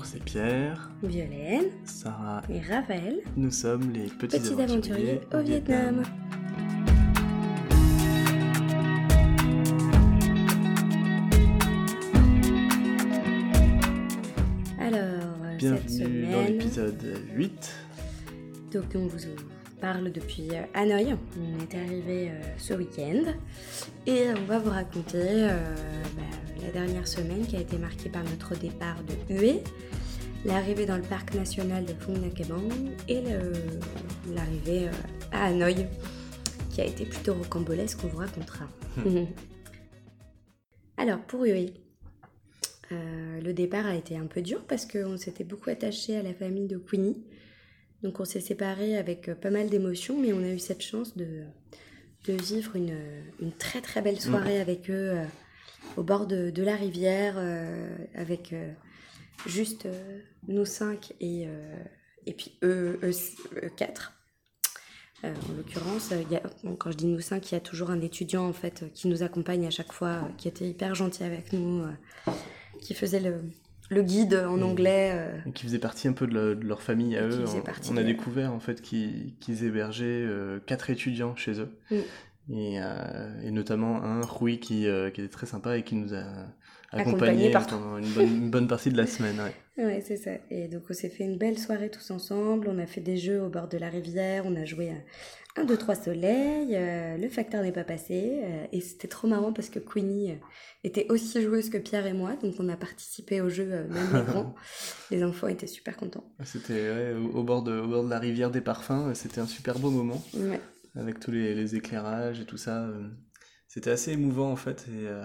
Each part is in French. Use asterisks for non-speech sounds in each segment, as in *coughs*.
Bonjour, c'est Pierre, Violaine Sarah. et Raphaël, Nous sommes les petits, petits aventuriers au Vietnam. Alors, euh, cette Bienvenue dans semaine, l'épisode 8. donc on vous parle depuis euh, Hanoï. On est arrivé euh, ce week-end et on va vous raconter euh, bah, la dernière semaine qui a été marquée par notre départ de Hue, l'arrivée dans le parc national de Phong Nha Kebang et l'arrivée euh, à Hanoï qui a été plutôt rocambolesque, on vous *laughs* racontera. Alors pour Hue, euh, le départ a été un peu dur parce qu'on s'était beaucoup attaché à la famille de Queenie. Donc on s'est séparés avec euh, pas mal d'émotions, mais on a eu cette chance de, de vivre une, une très très belle soirée avec eux au bord de, de la rivière, euh, avec euh, juste euh, nous cinq et, et puis eux, eux, eux quatre. Euh, en l'occurrence, quand je dis nous cinq, il y a toujours un étudiant en fait qui nous accompagne à chaque fois, euh, qui était hyper gentil avec nous, euh, qui faisait le, le guide en Mm. anglais. Qui faisait partie un peu de, le- de leur famille à eux. On- a découvert en fait qu'ils hébergeaient quatre étudiants chez eux. Mm. Et, euh, et notamment un, Rui, qui, euh, qui était très sympa et qui nous a Accompagné accompagnés partout. pendant une bonne, une bonne partie de la semaine. ouais. *laughs* Ouais, c'est ça. Et donc, on s'est fait une belle soirée tous ensemble. On a fait des jeux au bord de la rivière. On a joué à 1, 2, 3 soleils. euh, le facteur n'est pas passé. euh, et c'était trop marrant parce que Queenie était aussi joueuse que Pierre et moi. Donc, on a participé au jeu, même *laughs* les grands. les enfants étaient super contents. C'était ouais, au, au bord de, au bord de la rivière des parfums. C'était un super beau moment Ouais. Avec tous les, les éclairages et tout ça. euh, C'était assez émouvant en fait. Et, euh,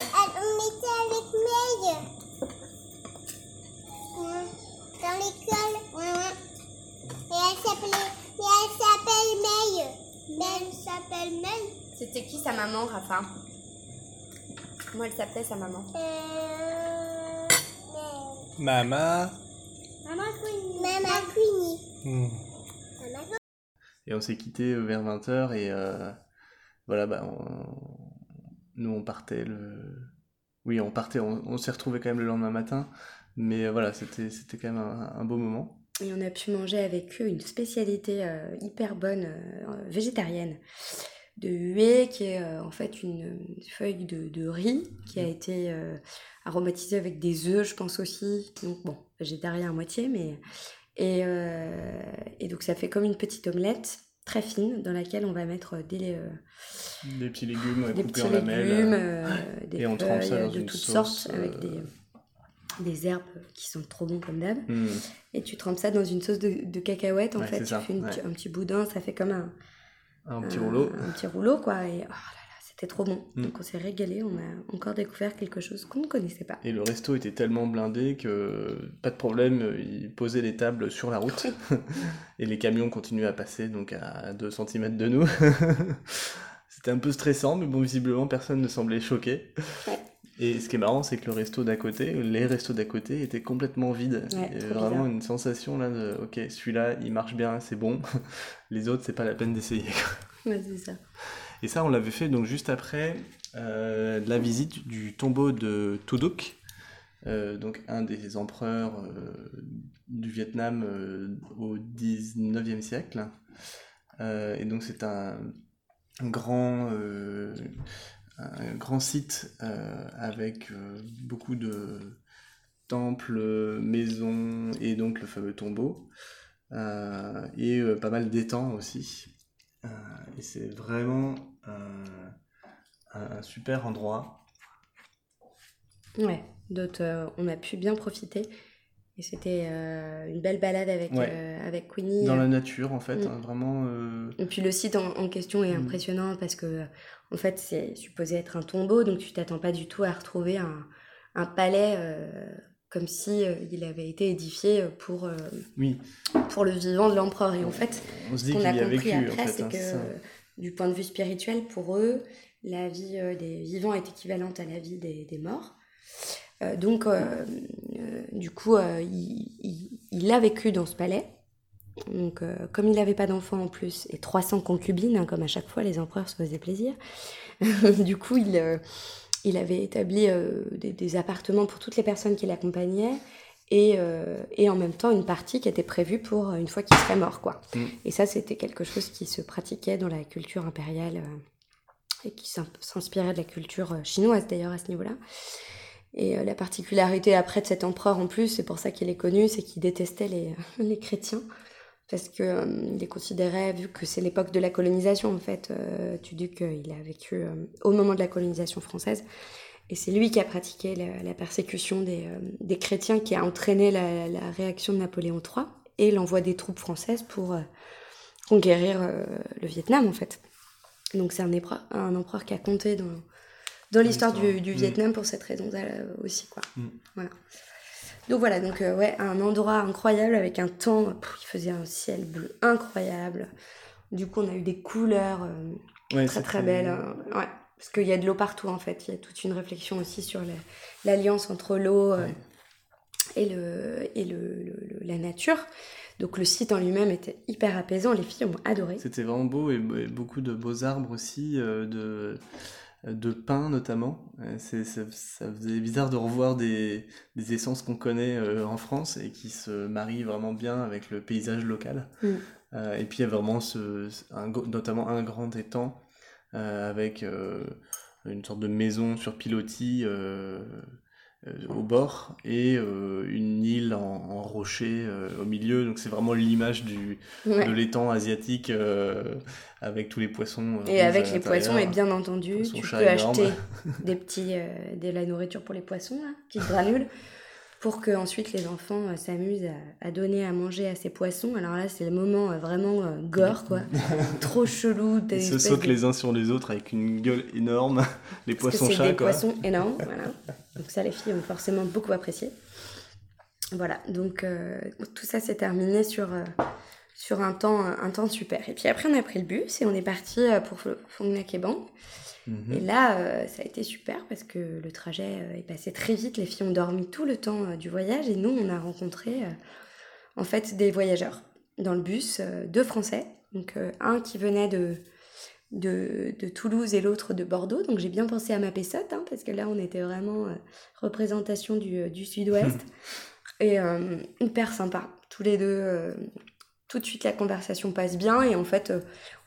On était avec May. Dans l'école. Et elle s'appelait. Et elle s'appelle May. Elle s'appelle May. C'était qui sa maman, Rafa? Comment elle s'appelait sa maman Euh. Maman Maman Queenie. Maman Queenie. Maman Et on s'est quitté vers 20h et euh, voilà, bah, on- nous on partait le... Oui, on partait, on, on s'est retrouvés quand même le lendemain matin, mais euh, voilà, c'était c'était quand même un, un beau moment. Et on a pu manger avec eux une spécialité euh, hyper bonne euh, végétarienne de huée, qui est euh, en fait une feuille de, de riz qui a été euh, aromatisée avec des œufs, je pense aussi. Donc bon, végétarien à moitié, mais... Et, euh, et donc ça fait comme une petite omelette très fine dans laquelle on va mettre des, euh, Des petits légumes des petits en légumes, euh, des et on trempe ça feuilles dans de une toutes sauce, sortes avec des, des herbes qui sont trop bons comme d'hab. hmm. Et tu trempes ça dans une sauce de, de cacahuètes, en Ouais, fait. Tu ça, fais une- ouais. un petit boudin, ça fait comme un, Un petit rouleau. Un petit rouleau, quoi. Et oh là, c'était trop bon. Mm. Donc on s'est régalé, on a encore découvert quelque chose qu'on ne connaissait pas. Et le resto était tellement blindé que pas de problème, ils posaient les tables sur la route *laughs* *laughs* et les camions continuaient à passer donc à 2 cm de nous. *laughs* C'était un peu stressant, mais bon, visiblement personne ne semblait choqué. Ouais. Et ce qui est marrant, c'est que le resto d'à côté, les restos d'à côté étaient complètement vides. Ouais, Il y avait vraiment bizarre. une sensation là de ok, celui-là il marche bien, c'est bon. Les autres, c'est pas la peine d'essayer. Ouais, c'est ça. Et ça, on l'avait fait donc juste après euh, la visite du tombeau de Tuduk, euh, donc un des empereurs euh, du Vietnam euh, au 19e siècle. Et donc c'est un, grand, un grand site avec beaucoup de temples, maisons et donc le fameux tombeau. Et pas mal d'étangs aussi. Euh, et c'est vraiment un, un- super endroit. Ouais, d'autres, euh, on a pu bien profiter. Et c'était euh, une belle balade avec, Ouais. euh, avec Queenie. Dans la nature, en fait, Mm. hein, vraiment. euh, Et puis le site en, en question est Mm. impressionnant parce que, en fait, c'est supposé être un tombeau, donc tu t'attends pas du tout à retrouver un, un palais euh, comme si euh, il avait été édifié pour, euh, Oui, pour le vivant de l'empereur. Et en fait, on se ce qu'on a compris vécu, en après, fait. c'est hein, que ça. du point de vue spirituel, pour eux, la vie euh, des vivants est équivalente à la vie des, des morts. Euh, donc, euh, euh, du coup, euh, il, il- il a vécu dans ce palais. Donc, euh, comme il n'avait pas d'enfant en plus, et 300 concubines, hein, comme à chaque fois, les empereurs se faisaient plaisir. *laughs* du coup, il, euh, il avait établi des, des, appartements pour toutes les personnes qui l'accompagnaient et, et, en même temps une partie qui était prévue pour une fois qu'il serait mort. Quoi. Mm. Et ça, c'était quelque chose qui se pratiquait dans la culture impériale et qui s'inspirait de la culture chinoise d'ailleurs à ce niveau-là. Et la particularité après de cet empereur en plus, c'est pour ça qu'il est connu, c'est qu'il détestait les, *laughs* les chrétiens parce qu'il euh, les considérait, vu que c'est l'époque de la colonisation en fait, euh, tu dis qu'il a vécu euh, au moment de la colonisation française, et c'est lui qui a pratiqué la, persécution des, des, chrétiens qui a entraîné la, la réaction de Napoléon III et l'envoi des troupes françaises pour conquérir le Vietnam en fait. Donc c'est un, un, empereur qui a compté dans, dans l'histoire du, du, mm. Vietnam pour cette raison aussi quoi. Mm. Voilà. Donc voilà, donc euh, ouais, un endroit incroyable avec un temps, il faisait un ciel bleu incroyable. Du coup, on a eu des couleurs euh, très très belles. Hein. ouais, parce qu'il y a de l'eau partout en fait. Il y a toute une réflexion aussi sur l'alliance entre l'eau euh, et, le, et le, la nature. Donc le site en lui-même était hyper apaisant, les filles ont adoré. C'était vraiment beau et, beaucoup de beaux arbres aussi, de de pain notamment. Euh, c'est, ça, faisait bizarre de revoir des, essences qu'on connaît euh, en France et qui se marient vraiment bien avec le paysage local. Mm. Euh, et puis il y a vraiment ce, notamment un grand étang avec une sorte de maison sur pilotis au bord et euh, une île en, rocher euh, au milieu. Donc c'est vraiment l'image du de l'étang asiatique avec tous les poissons. et avec les poissons, et bien entendu, tu peux acheter *laughs* des petits, de la nourriture pour les poissons, là, petites granules pour que ensuite les enfants euh, s'amusent à, donner à manger à ces poissons. Alors là, c'est le moment euh, vraiment euh, gore, quoi. *laughs* Trop chelou. Ils se sautent les uns sur les autres avec une gueule énorme. *laughs* Les poissons chats, des poissons énormes, voilà. Donc ça, les filles ont forcément beaucoup apprécié. Voilà, donc tout ça s'est terminé sur, sur un, temps, un temps super. Et puis après, on a pris le bus et on est parti pour Phong Nha Et mhm. là, euh, ça a été super parce que le trajet euh, est passé très vite. Les filles ont dormi tout le temps euh, du voyage et nous, on a rencontré en fait des voyageurs dans le bus, deux Français. Donc un qui venait de, de, de Toulouse et l'autre de Bordeaux. Donc j'ai bien pensé à ma Pessotte hein, parce que là, on était vraiment représentation du, du sud-ouest. *laughs* et hyper sympa. Tous les deux, tout de suite la conversation passe bien et en fait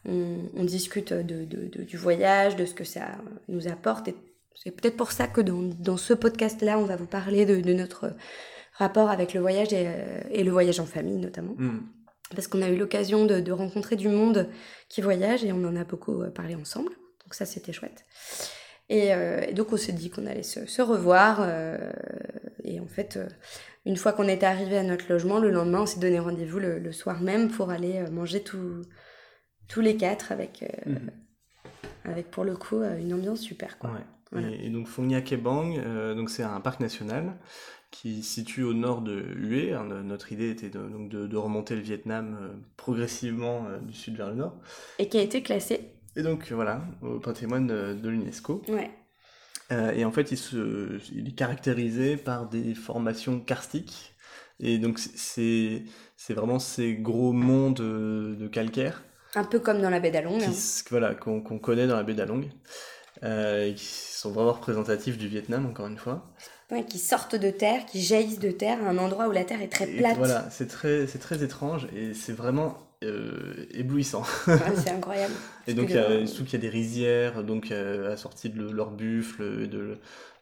on, discute de, du voyage, de ce que ça nous apporte. Et c'est peut-être pour ça que dans, ce podcast-là, on va vous parler de, notre rapport avec le voyage et, le voyage en famille notamment. Mm. Parce qu'on a eu l'occasion de, rencontrer du monde qui voyage et on en a beaucoup parlé ensemble. Donc ça, c'était chouette. Et, euh, donc on s'est dit qu'on allait se, revoir. Euh, et en fait, euh, une fois qu'on était arrivé à notre logement, le lendemain, on s'est donné rendez-vous le, le, soir même pour aller manger tout, tous les quatre avec, euh, mhm. avec pour le coup euh, une ambiance super. Quoi. Et, donc Phong Nha Kebang, euh, donc c'est un parc national qui se situe au nord de Hue. Hein, notre idée était de, donc de, remonter le Vietnam progressivement du sud vers le nord. Et qui a été classé. Et donc voilà, au patrimoine de, l'UNESCO. Ouais. et en fait, il, se, il est caractérisé par des formations karstiques. Et donc c'est vraiment ces gros monts de calcaire un peu comme dans la baie d'Along. Hein. Voilà, qu'on connaît dans la baie d'Along. Euh, qui sont vraiment représentatifs du Vietnam, encore une fois. Ouais, qui sortent de terre, qui jaillissent de terre, à un endroit où la terre est très plate. voilà, c'est très, très étrange et c'est vraiment euh, éblouissant. *laughs* c'est incroyable. et donc, il y a, qu'il y a des rizières, donc euh, assorties de leurs buffles, de,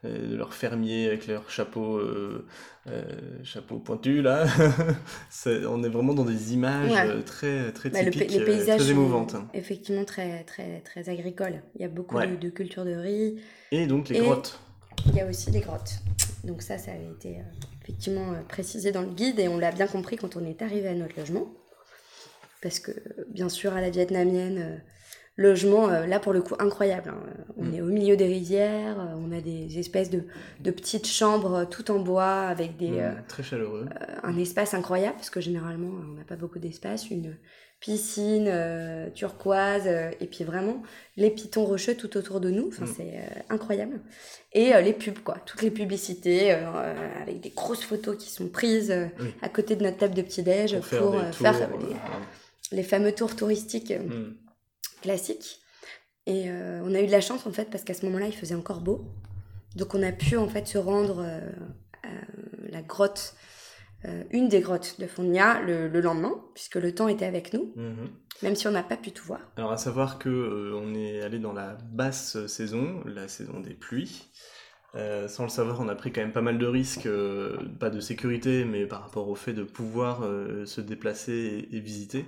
de leurs fermiers avec leurs chapeaux, euh, euh, chapeaux pointus là. *laughs* on est vraiment dans des images très très bah, typiques, les paysages très émouvantes. effectivement très très très agricoles. Il y a beaucoup de, cultures de riz. Et donc les grottes. Il y a aussi les grottes. Donc ça, ça avait été effectivement précisé dans le guide et on l'a bien compris quand on est arrivé à notre logement. Parce que bien sûr à la vietnamienne logement, euh, là pour le coup, incroyable. Hein. On mm. est au milieu des rizières, euh, on a des espèces de, petites chambres tout en bois avec des. Mm, très chaleureux. un espace incroyable, parce que généralement, on n'a pas beaucoup d'espace. Une piscine turquoise, et puis vraiment les pitons rocheux tout autour de nous. Enfin, mm. c'est incroyable. Et les pubs, quoi. Toutes les publicités avec des grosses photos qui sont prises à côté de notre table de petit-déj pour, faire, les, fameux tours touristiques classique. Et euh, on a eu de la chance en fait parce qu'à ce moment-là, il faisait encore beau. Donc on a pu en fait se rendre à la grotte, une des grottes de Fournia le, lendemain, puisque le temps était avec nous, mhm. même si on n'a pas pu tout voir. Alors à savoir que on est allé dans la basse saison, la saison des pluies. Euh, sans le savoir, on a pris quand même pas mal de risques, euh, pas de sécurité, mais par rapport au fait de pouvoir euh, se déplacer et, visiter.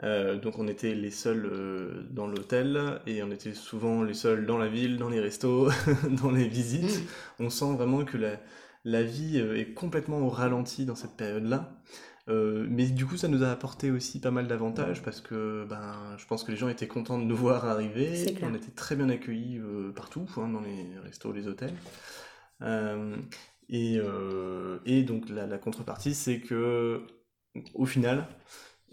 Donc on était les seuls dans l'hôtel et on était souvent les seuls dans la ville, dans les restos, *laughs* dans les visites. Mm. On sent vraiment que la, la vie est complètement au ralenti dans cette période-là. Euh, mais du coup, ça nous a apporté aussi pas mal d'avantages parce que ben, je pense que les gens étaient contents de nous voir arriver. On était très bien accueillis euh, partout, hein, dans les restos, les hôtels. Euh, et, et, donc la, la contrepartie, c'est que au final,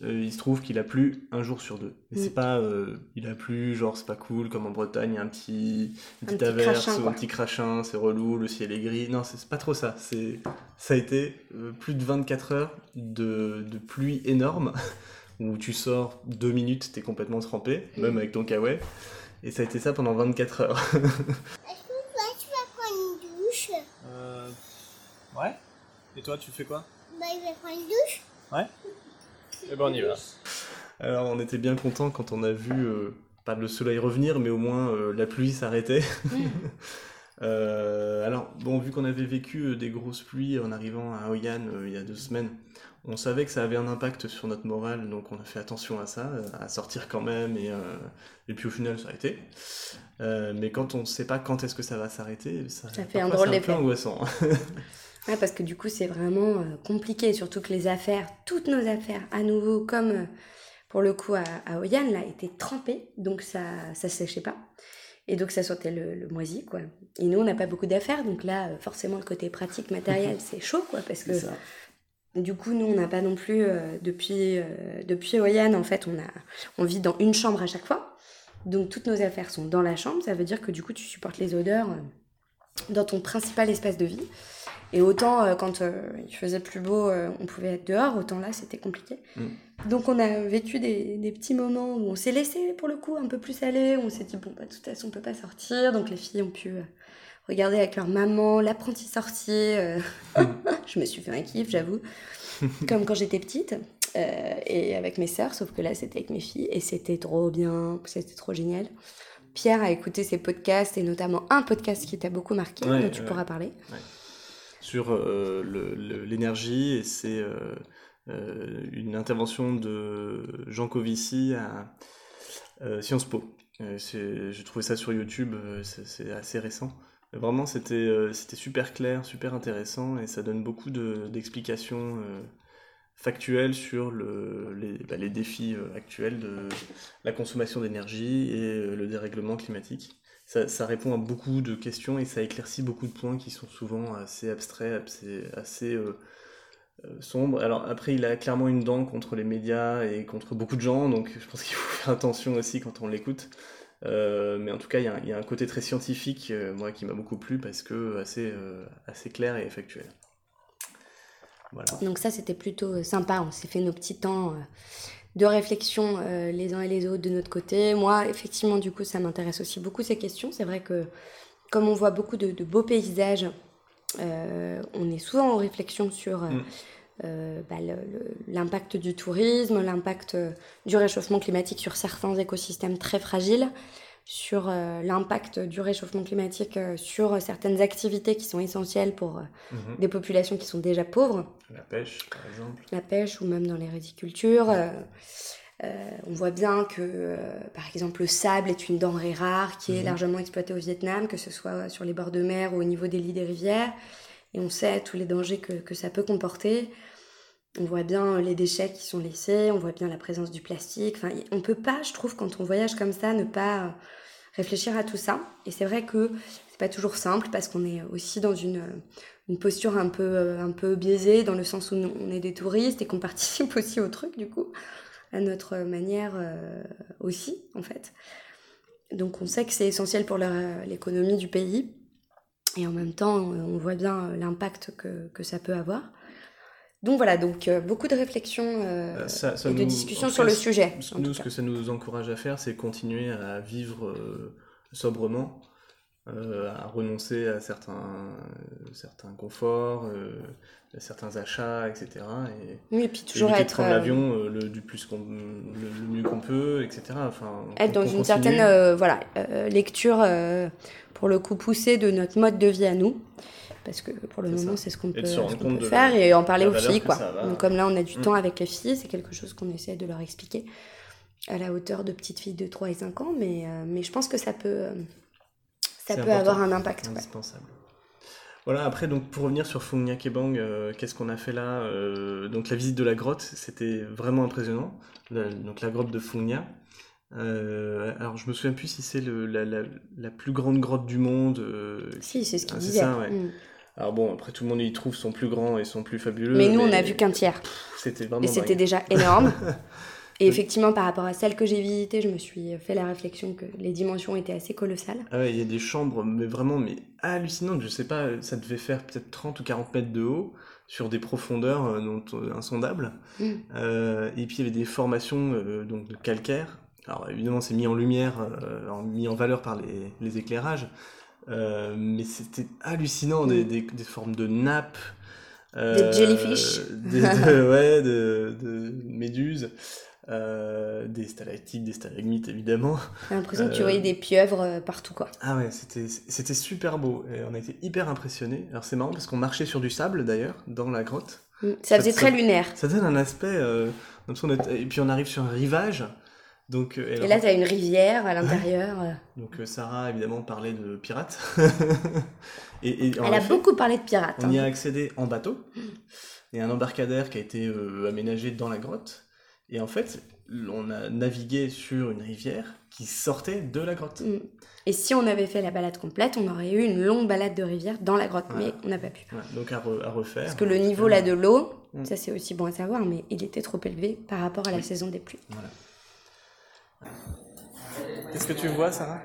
euh, il se trouve qu'il a plu un jour sur deux. Mais c'est mm. pas, euh, il a plu, genre c'est pas cool, comme en Bretagne, un petit, une petite averse ou un petit crachin, c'est relou, le ciel est gris. Non, c'est pas trop ça. C'est, ça a été euh, plus de 24 heures de, de, pluie énorme, *laughs* où tu sors deux minutes, t'es complètement trempé, mm. même avec ton kawaii. Et ça a été ça pendant 24 heures. *laughs* Est-ce que toi, tu vas prendre une douche? Euh... Ouais. Et toi, tu fais quoi? Bah, je vais prendre une douche. Ouais. Et eh ben on y va. Alors on était bien content quand on a vu, euh, pas le soleil revenir, mais au moins euh, la pluie s'arrêtait. *laughs* Euh, alors bon, vu qu'on avait vécu des grosses pluies en arrivant à Oyan il y a deux semaines, on savait que ça avait un impact sur notre morale, donc on a fait attention à ça, à sortir quand même, et, et puis au final ça a été. mais quand on ne sait pas quand est-ce que ça va s'arrêter, ça, ça fait un drôle d'effet. angoissant. *laughs* parce que du coup, c'est vraiment euh, compliqué, surtout que les affaires, toutes nos affaires, à nouveau, comme euh, pour le coup à, à Oyan, là, étaient trempées, donc ça ça séchait pas. Et donc ça sortait le, moisi, quoi. Et nous, on n'a pas beaucoup d'affaires, donc là, euh, forcément, le côté pratique, matériel, *laughs* c'est chaud, quoi, parce que du coup, nous, on n'a pas non plus, depuis, depuis Oyan, en fait, on, a, on vit dans une chambre à chaque fois. Donc toutes nos affaires sont dans la chambre, ça veut dire que du coup, tu supportes les odeurs dans ton principal espace de vie. Et autant euh, quand euh, il faisait plus beau, euh, on pouvait être dehors, autant là c'était compliqué. Mm. Donc on a vécu des, des, petits moments où on s'est laissé pour le coup un peu plus aller, on s'est dit bon bah de toute façon on peut pas sortir, donc les filles ont pu regarder avec leur maman l'apprenti sorcier. Mm. *laughs* je me suis fait un kiff, j'avoue, *laughs* comme quand j'étais petite. et avec mes sœurs, sauf que là c'était avec mes filles et c'était trop bien, c'était trop génial. Pierre a écouté ces podcasts et notamment un podcast qui t'a beaucoup marqué, dont tu pourras parler sur euh, l'énergie et c'est euh, euh, une intervention de Jean Covici à Sciences Po. J'ai trouvé ça sur YouTube, c'est assez récent. Vraiment, c'était super clair, super intéressant et ça donne beaucoup d'explications factuelles sur le, les, bah, les, défis actuels de la consommation d'énergie et le dérèglement climatique ça, répond à beaucoup de questions et ça éclaircit beaucoup de points qui sont souvent assez abstraits, assez, assez euh, euh, sombres. Alors après, il a clairement une dent contre les médias et contre beaucoup de gens, donc je pense *laughs* qu'il faut faire attention aussi quand on l'écoute. Euh, mais en tout cas, il y, a, un côté très scientifique, moi, qui m'a beaucoup plu parce que assez, assez clair et effectuel. Voilà. Donc ça, c'était plutôt sympa. On s'est fait nos petits temps de réflexion euh, les uns et les autres de notre côté. Moi, effectivement, du coup, ça m'intéresse aussi beaucoup ces questions. C'est vrai que comme on voit beaucoup de, beaux paysages, euh, on est souvent en réflexion sur euh, mm. bah, l'impact du tourisme, l'impact du réchauffement climatique sur certains écosystèmes très fragiles sur euh, l'impact du réchauffement climatique euh, sur certaines activités qui sont essentielles pour euh, mhm. des populations qui sont déjà pauvres. La pêche, par exemple. La pêche ou même dans les rizicultures. on voit bien que, par exemple, le sable est une denrée rare qui est mhm. largement exploitée au Vietnam, que ce soit sur les bords de mer ou au niveau des lits des rivières. Et on sait tous les dangers que, que ça peut comporter. On voit bien les déchets qui sont laissés, on voit bien la présence du plastique. Enfin, on peut pas, je trouve, quand on voyage comme ça, ne pas réfléchir à tout ça. Et c'est vrai que c'est pas toujours simple parce qu'on est aussi dans une, une posture un peu, un peu biaisée dans le sens où on est des touristes et qu'on *laughs* participe aussi au truc du coup, à notre manière euh, aussi en fait. Donc on sait que c'est essentiel pour l'économie du pays et en même temps on voit bien l'impact que, que ça peut avoir. Donc voilà, donc euh, beaucoup de réflexions euh, euh, et de discussions sur le sujet. Nous, ce que ça nous encourage à faire, c'est continuer à vivre sobrement euh, à renoncer à certains, certains conforts, euh, à certains achats, etc. Et, Oui, et puis toujours éviter de être, prendre euh, l'avion euh, le, du plus qu'on, le, le mieux qu'on peut, etc. Enfin, être dans une continue. certaine euh, voilà, euh, lecture, euh, pour le coup, poussée de notre mode de vie à nous. Parce que pour le C'est moment, ça. c'est ce qu'on peut, ce qu'on faire et en parler aux filles. Quoi. Donc, comme là, on a du Mm. temps avec les filles, c'est quelque chose qu'on essaie de leur expliquer à la hauteur de petites filles de 3 et 5 ans. Mais, euh, mais je pense que ça peut, euh, ça peut important. avoir un impact. ouais. indispensable. Voilà, après, donc, pour revenir sur Nha Kebang, euh, qu'est-ce qu'on a fait là Euh, Donc, la visite de la grotte, c'était vraiment impressionnant. La- donc, la grotte de Phung Nha. Euh, alors, je me souviens plus si c'est la, la- la plus grande grotte du monde. euh, Si, c'est ce qu'il Ah, c'est disait. ça, ouais. Mm. Alors, bon, après, tout le monde y trouve son plus grand et son plus fabuleux. Mais nous, on a vu qu'un tiers. C'était vraiment Et c'était déjà énorme. *laughs* Et effectivement, par rapport à celle que j'ai visitée, je me suis fait la réflexion que les dimensions étaient assez colossales. Ah ouais, il y a des chambres, mais vraiment mais hallucinantes. Je sais pas, ça devait faire peut-être 30 ou 40 mètres de haut, sur des profondeurs euh, euh, insondables. Mm. Euh, et puis il y avait des formations euh, donc de calcaire. Alors évidemment, c'est mis en lumière, mis en valeur par les, les éclairages. Mais c'était hallucinant, des, Mm. des, des formes de nappes. Des jellyfish. des- de- ouais, de, de méduses. Euh, des stalactites, des stalagmites évidemment. J'ai l'impression que tu Euh, voyais des pieuvres euh, partout, quoi. Ah ouais, c'était c'était super beau et on a été hyper impressionnés. Alors c'est marrant parce qu'on marchait sur du sable d'ailleurs dans la grotte. Mm. Ça Ça- faisait ça- très lunaire. Ça donne un aspect euh, ça et puis on arrive sur un rivage. Donc Et là, tu as une rivière à l'intérieur. donc Sarah évidemment parlait de pirates. *laughs* et, et en Elle a beaucoup parlé de pirates. on y a hein. accédé en bateau. Il y a un embarcadère qui a été euh, aménagé dans la grotte et en fait, on a navigué sur une rivière qui sortait de la grotte. Mm. Et si on avait fait la balade complète, on aurait eu une longue balade de rivière dans la grotte, Voilà. mais on n'a pas pu. Ouais, donc à, re- à refaire. Parce que le niveau là de l'eau, Mm. ça c'est aussi bon à savoir, mais il était trop élevé par rapport à la saison des pluies. Voilà. Qu'est-ce que tu vois, Sarah?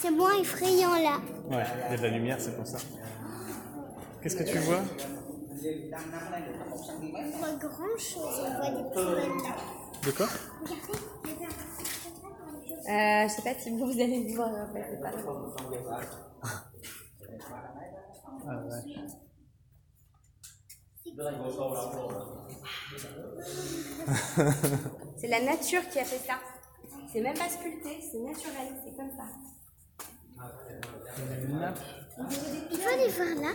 C'est moins effrayant là. Ouais, il y a de la lumière, c'est pour ça. Qu'est-ce que tu vois? On voit grand chose. On voit des poubelles là. De quoi Regardez, regarde. Euh, je sais pas si vous, allez le voir après, c'est pas C'est la nature qui a fait ça. C'est même pas sculpté, c'est naturel, c'est comme ça. Il faut aller voir là.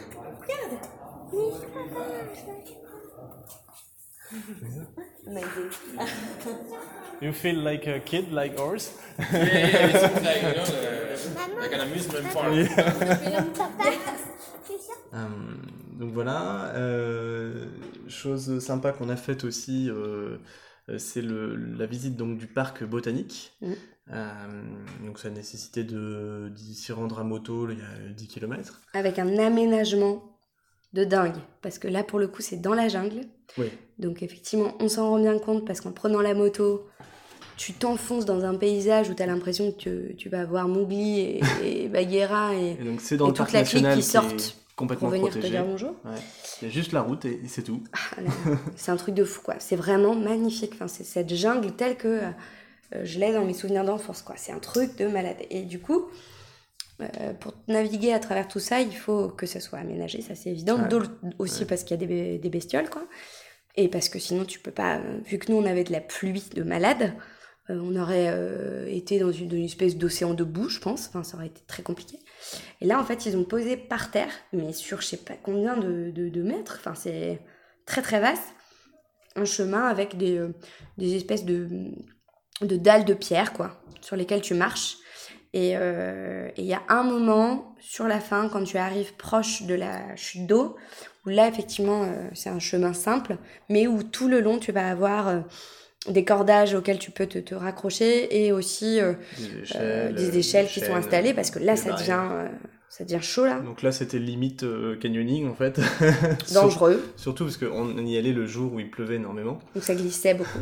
You feel like a kid, like ours? Yeah, yeah, it seems like, you know, the, like an amusement park. Ça *laughs* Euh, donc voilà, euh, chose sympa qu'on a faite aussi, euh, c'est le- la visite donc du parc botanique. Mhm. Euh, donc ça nécessitait de d'y s'y rendre à moto, il y a 10 km. Avec un aménagement de dingue. Parce que là, pour le coup, c'est dans la jungle. Oui. Donc effectivement, on s'en rend bien compte parce qu'en prenant la moto, tu t'enfonces dans un paysage où tu as l'impression que tu, vas voir Mowgli et, *laughs* et Bagheera et, Et donc c'est dans Et le parc toute la clique qui sortent est pour complètement venir te dire bonjour. Ouais. Il y a juste la route et, c'est tout. Ah *laughs* c'est un truc de fou, quoi. C'est vraiment magnifique. Enfin, c'est cette jungle telle que euh, je l'ai dans mes souvenirs d'enfance, quoi. C'est un truc de malade. Et du coup, euh, pour naviguer à travers tout ça, il faut que ça soit aménagé, ça c'est évident. Ouais. Aussi parce qu'il y a des, des bestioles, quoi. Et parce que sinon, tu peux pas. euh, Vu que nous, on avait de la pluie de malade, euh, on aurait euh, été dans une, dans une espèce d'océan de boue, je pense. Enfin, ça aurait été très compliqué. Et là, en fait, ils ont posé par terre, mais sur je sais pas combien de, de, de mètres. Enfin, c'est très très vaste. Un chemin avec des, des espèces de, de dalles de pierre, quoi, sur lesquelles tu marches. Et euh, et il y a un moment, sur la fin, quand tu arrives proche de la chute d'eau, où là, effectivement, euh, c'est un chemin simple, mais où tout le long, tu vas avoir euh, des cordages auxquels tu peux te, te raccrocher et aussi Des échelles, des échelles qui sont installées, parce que là, ça devient, ça devient chaud, là, Donc là c'était limite canyoning en fait. *laughs* dangereux. Surtout parce qu'on y allait le jour où il pleuvait énormément. Donc ça glissait beaucoup.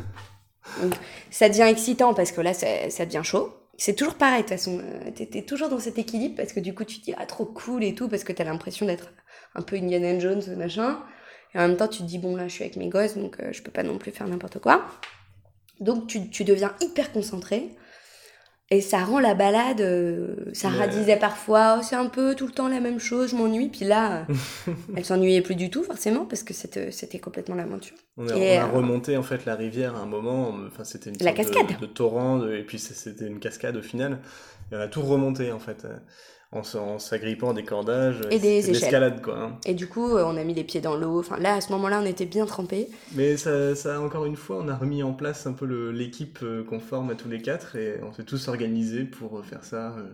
Donc ça devient excitant parce que là, ça, ça devient chaud. C'est toujours pareil, de toute façon. euh, T'es toujours dans cet équilibre parce que du coup, tu te dis, ah, trop cool et tout, parce que t'as l'impression d'être un peu Indiana Jones, machin. Et en même temps, tu te dis, bon, là, je suis avec mes gosses, donc euh, je peux pas non plus faire n'importe quoi. Donc tu, tu deviens hyper concentré. Et ça rend la balade. euh, Sarah Mais- disait parfois, oh, c'est un peu tout le temps la même chose, je m'ennuie. Puis là, *laughs* elle s'ennuyait plus du tout, forcément, parce que c'était complètement l'aventure. On a, Et, on a euh, remonté en fait la rivière à un moment, enfin c'était une La sorte de- cascade. de, torrent, de- et puis c'était une cascade au final. Et on a tout remonté en fait, en, s'agrippant des cordages. Et des l'escalade quoi. hein. Et du coup, euh, on a mis les pieds dans l'eau. Enfin, là, à ce moment-là, on était bien trempés. Mais ça, ça, encore une fois, on a remis en place un peu l'équipe euh, qu'on forme à tous les quatre et on s'est tous organisés pour faire ça euh,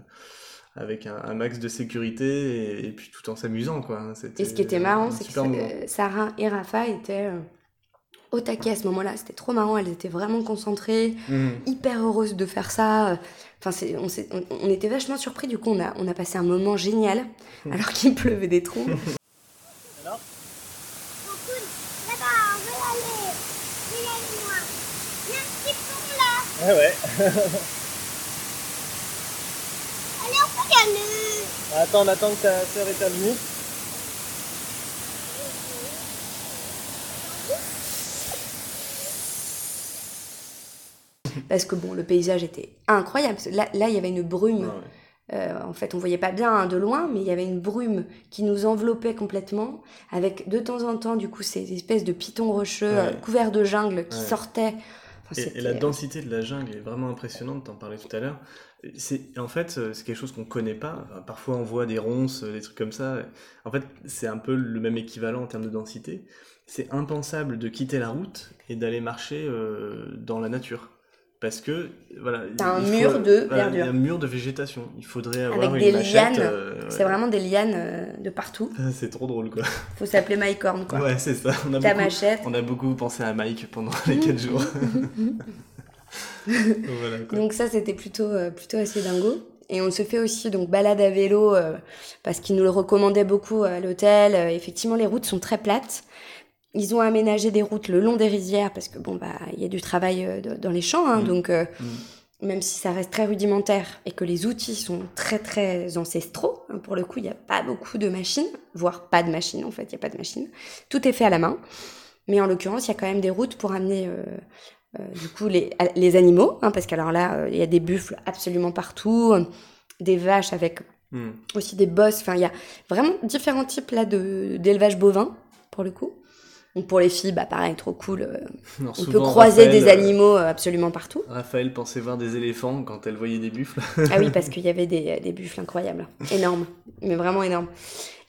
avec un, un max de sécurité et, et puis tout en s'amusant quoi. hein. Et ce qui était marrant, c'est que moment. euh, Sarah et Rafa étaient euh, au taquet à ce moment-là. C'était trop marrant. Elles étaient vraiment concentrées, Mhm. hyper heureuses de faire ça. Enfin, c'est- on, s'est- on- on était vachement surpris. Du coup, on a, on a passé un moment génial *laughs* alors qu'il pleuvait des trous. Cocoon, là-bas, on veut y aller. Viens avec moi. Il y a un petit pont là. Ouais ouais. *laughs* Allez, on peut y aller. Attends, on attend que ta sœur est venue. *laughs* Parce que bon, le paysage était incroyable. Là, là, il y avait une brume. Euh, en fait, on voyait pas bien hein, de loin, mais il y avait une brume qui nous enveloppait complètement, avec de temps en temps, du coup, ces espèces de pitons rocheux Ouais. euh, couverts de jungle qui Ouais. sortaient. Enfin, Et, la densité de la jungle est vraiment impressionnante, t'en parlais tout à l'heure. C'est, en fait, euh, c'est quelque chose qu'on connaît pas. Enfin, parfois, on voit des ronces, euh, des trucs comme ça. En fait, c'est un peu le même équivalent en termes de densité. C'est impensable de quitter la route et d'aller marcher euh, dans la nature. Parce que, voilà. T'as un il faut- mur de voilà, il y a verdure. un mur de végétation. Il faudrait avoir Avec des lianes. euh, C'est vraiment des lianes euh, de partout. *laughs* C'est trop drôle, quoi. Faut s'appeler Mycorn, quoi. Ouais, c'est ça. On a, Ta beaucoup, machette. on a beaucoup pensé à Mike pendant les 4 jours. *laughs* *laughs* voilà, quoi. Donc ça, c'était plutôt, euh, plutôt assez dingo. Et on se fait aussi donc balade à vélo parce qu'ils nous le recommandaient beaucoup à l'hôtel. Effectivement, les routes sont très plates. Ils ont aménagé des routes le long des rizières parce que bon bah il y a du travail euh, de- dans les champs, hein, Mm. donc euh, Mm. même si ça reste très rudimentaire et que les outils sont très très ancestraux, hein, pour le coup il n'y a pas beaucoup de machines, voire pas de machines en fait, il n'y a pas de machines. Tout est fait à la main, mais en l'occurrence il y a quand même des routes pour amener euh, du coup les, les animaux, hein, parce qu'alors là il y a des buffles absolument partout, des vaches avec Mm. aussi des bosses, enfin il y a vraiment différents types là de d'élevage bovin pour le coup. Donc pour les filles, bah pareil, trop cool. euh, Alors, on peut croiser Raphaël, des euh, animaux euh, absolument partout. Raphaël pensait voir des éléphants quand elle voyait des buffles. Ah oui, parce qu'il y avait des, des buffles incroyables, énormes, mais vraiment énormes.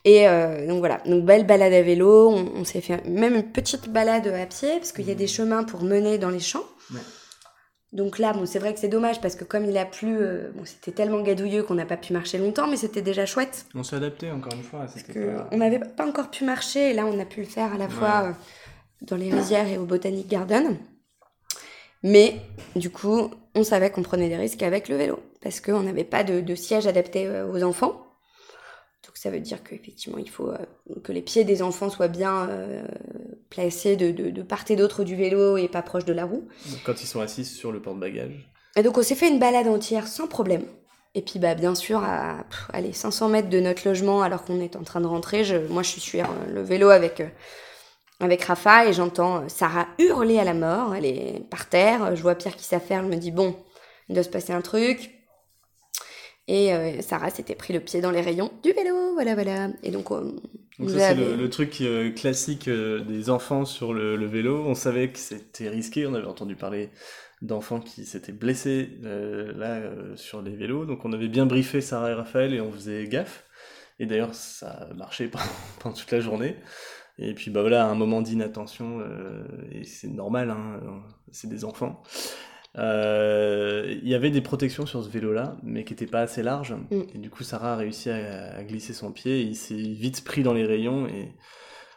Et euh, donc voilà, donc belle balade à vélo, on, on s'est fait même une petite balade à pied, parce qu'il y a des chemins pour mener dans les champs. Ouais. Donc là, bon, c'est vrai que c'est dommage, parce que comme il a plu, euh, bon, c'était tellement gadouilleux qu'on n'a pas pu marcher longtemps, mais c'était déjà chouette. On s'est adapté encore une fois. Parce que pas- on n'avait pas encore pu marcher, et là, on a pu le faire à la fois euh, dans les rizières et au Botanic Garden. Mais du coup, on savait qu'on prenait des risques avec le vélo, parce qu'on n'avait pas de, de siège adapté euh, aux enfants. Donc ça veut dire qu'effectivement, il faut euh, que les pieds des enfants soient bien euh, placés de, de, de part et d'autre du vélo et pas proches de la roue. Donc, Quand ils sont assis sur le porte-bagages. Et donc on s'est fait une balade entière sans problème. Et puis bah bien sûr à pff, allez, 500 mètres de notre logement alors qu'on est en train de rentrer, je, moi je suis sur euh, le vélo avec, avec Rafa et j'entends Sarah hurler à la mort, elle est par terre, je vois Pierre qui s'affaire, je me dis bon, il doit se passer un truc. Et euh, Sarah s'était pris le pied dans les rayons du vélo, voilà voilà. Et donc on Donc ça, c'est le, le truc euh, classique euh, des enfants sur le, le vélo. On savait que c'était risqué. On avait entendu parler d'enfants qui s'étaient blessés euh, là euh, sur les vélos. Donc on avait bien briefé Sarah et Raphaël et on faisait gaffe. Et d'ailleurs, ça a marché *laughs* pendant, toute la journée. Et puis bah voilà, un moment d'inattention, euh, et c'est normal, hein, euh, c'est des enfants. Euh, Il y avait des protections sur ce vélo-là, mais qui n'étaient pas assez larges. Mm. Et du coup, Sarah a réussi à, à glisser son pied. Et il s'est vite pris dans les rayons. Et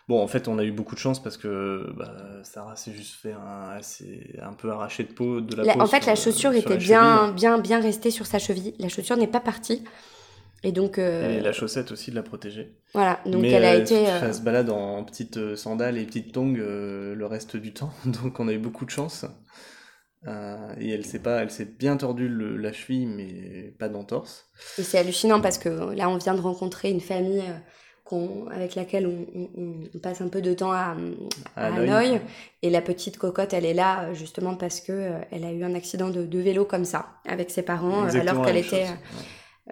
bon, en fait, on a eu beaucoup de chance parce que bah, Sarah s'est juste fait un, un peu arraché de peau de la, La- peau en fait, sur- la chaussure sur était la bien, bien, bien restée sur sa cheville. La chaussure n'est pas partie. Et donc, euh, Et la chaussette aussi de la protéger. voilà. Donc, Mais elle a euh, été. elle se balade en petites sandales et petites tongs euh, le reste du *laughs* temps. Donc on a eu beaucoup de chance. Euh, et elle s'est pas, elle s'est bien tordue le- la cheville, mais pas d'entorse. Et c'est hallucinant parce que là, on vient de rencontrer une famille euh, qu'on- avec laquelle on, on- on passe un peu de temps à, à À Hanoï. Hanoï. Et la petite cocotte, elle est là euh, justement parce que euh, elle a eu un accident de, de vélo comme ça, avec ses parents, euh, Exactement alors qu'elle était.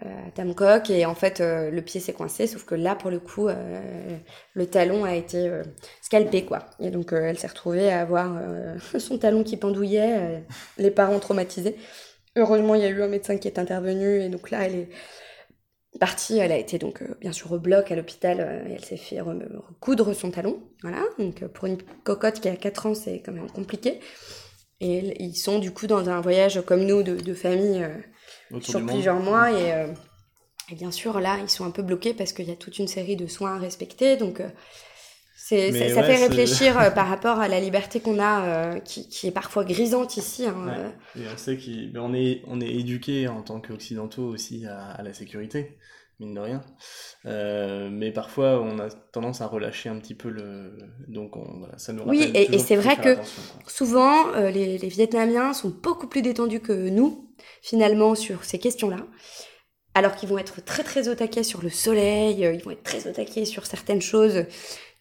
À Tamcock. Et en fait, euh, le pied s'est coincé, sauf que là, pour le coup, euh, le talon a été euh, scalpé, quoi. Et donc, elle s'est retrouvée à avoir *laughs* son talon qui pendouillait, les parents traumatisés. Heureusement, il y a eu un médecin qui est intervenu, et donc là, elle est partie. Elle a été donc bien sûr au bloc à l'hôpital, euh, elle s'est fait recoudre son talon. Voilà, donc pour une cocotte qui a 4 ans, c'est quand même compliqué. Et ils sont du coup dans un voyage comme nous de, famille sur monde. plusieurs mois et, euh, et bien sûr là ils sont un peu bloqués parce qu'il y a toute une série de soins à respecter donc euh, c'est, ça, fait réfléchir euh, *laughs* par rapport à la liberté qu'on a qui, qui est parfois grisante ici hein, Ouais. Et on sait qu'on est, on est éduqué en tant qu'occidentaux aussi à, à la sécurité, mine de rien. Euh, mais parfois, on a tendance à relâcher un petit peu le. Donc, on, voilà, ça nous Oui, rappelle et- et c'est vrai que- souvent euh, les, les Vietnamiens sont beaucoup plus détendus que nous finalement sur ces questions-là alors qu'ils vont être très très au taquet sur le soleil, euh, ils vont être très au taquet sur certaines choses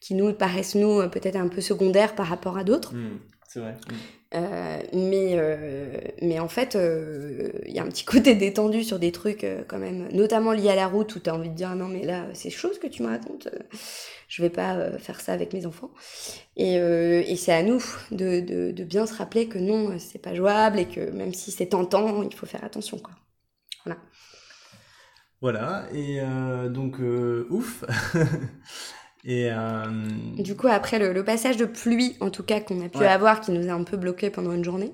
qui nous paraissent nous peut-être un peu secondaires par rapport à d'autres. Hmm, c'est vrai. Hmm. Euh, mais, euh, mais en fait, euh, il y a un petit côté *laughs* détendu sur des trucs euh, quand même, notamment liés à la route où tu as envie de dire non, mais là, c'est chaud ce que tu me racontes, euh, je vais pas euh, faire ça avec mes enfants. Et, euh, et c'est à nous de, de, de bien se rappeler que non, c'est pas jouable et que même si c'est tentant, il faut faire attention. Quoi. Voilà, et euh, donc, euh, ouf. *laughs* et. euh, Du coup, après le, le passage de pluie, en tout cas, qu'on a pu Ouais. avoir, qui nous a un peu bloqué pendant une journée,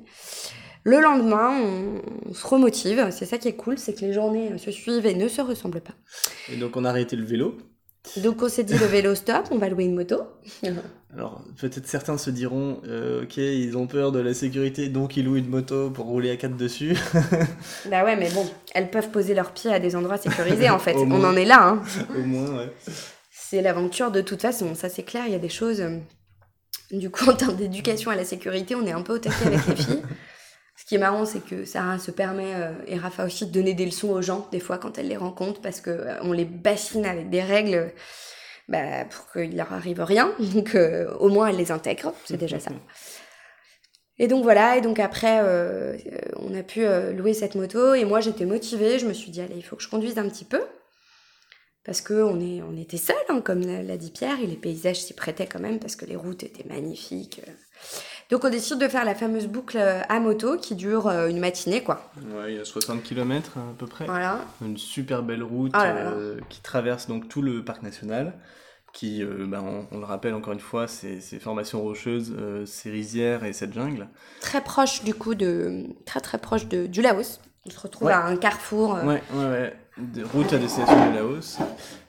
le lendemain, on, on se remotive. C'est ça qui est cool, c'est que les journées euh, se suivent et ne se ressemblent pas. et donc, on a arrêté le vélo. Donc on s'est dit le vélo stop, on va louer une moto. *laughs* Alors, peut-être certains se diront, euh, ok, ils ont peur de la sécurité, donc ils louent une moto pour rouler à quatre dessus. *laughs* bah ouais, mais bon, elles peuvent poser leurs pieds à des endroits sécurisés en fait. *laughs* On en est là. Hein. Au moins, ouais. C'est l'aventure de toute façon, ça c'est clair, il y a des choses... euh, Du coup, *laughs* en termes d'éducation à la sécurité, on est un peu au taquet avec les filles. *laughs* Ce qui est marrant, c'est que Sarah se permet, euh, et Rafa aussi, de donner des leçons aux gens, des fois, quand elle les rencontre, parce que euh, on les bassine avec des règles bah, pour qu'il leur arrive rien. *laughs* Donc, euh, au moins, elle les intègre, c'est déjà ça. Et donc voilà, et donc après, on a pu louer cette moto, et moi j'étais motivée, je me suis dit, allez, il faut que je conduise un petit peu. Parce que on, est, on était seuls, hein, comme l'a dit Pierre, et les paysages s'y prêtaient quand même, parce que les routes étaient magnifiques. euh. Donc on décide de faire la fameuse boucle euh, à moto qui dure euh, une matinée, quoi. Ouais, il y a 60 km à peu près. Voilà. Une super belle route Oh là là. euh, qui traverse donc tout le parc national. Qui, euh, bah, on, on le rappelle encore une fois, c'est ces formations rocheuses, euh, ces rizières et cette jungle. Très proche du coup de. Très très proche de, du Laos. On se retrouve Ouais. à un carrefour. euh, Ouais, ouais, ouais. De- route à destination du Laos.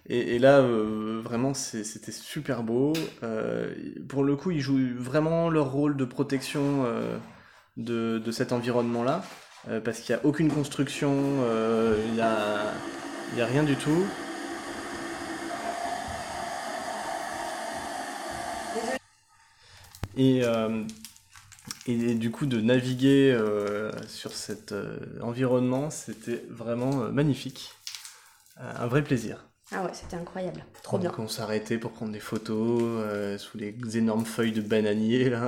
Et, et là, euh, vraiment, c'était super beau. Euh, pour le coup, ils jouent vraiment leur rôle de protection euh, de, de cet environnement-là. parce qu'il n'y a aucune construction, il n'y a, a rien du tout. Et, et du coup, de naviguer euh, sur cet euh, environnement, c'était vraiment euh, magnifique. Un vrai plaisir. Ah ouais, c'était incroyable. Trop bien. Donc on s'arrêtait pour prendre des photos euh, sous les énormes feuilles de bananier là.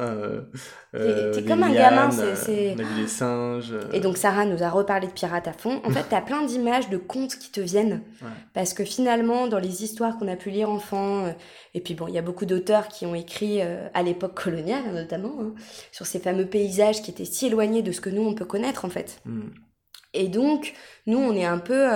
euh, t'es des comme un gamin, c'est- euh, c'est- On a vu des singes. euh, Et donc Sarah nous a reparlé de pirates à fond. En fait, t'as plein d'images de contes qui te viennent. Ouais. Parce que finalement, dans les histoires qu'on a pu lire enfant, euh, et puis bon, il y a beaucoup d'auteurs qui ont écrit euh, à l'époque coloniale hein, notamment, hein, sur ces fameux paysages qui étaient si éloignés de ce que nous on peut connaître en fait. hmm. Et donc, nous on est un peu,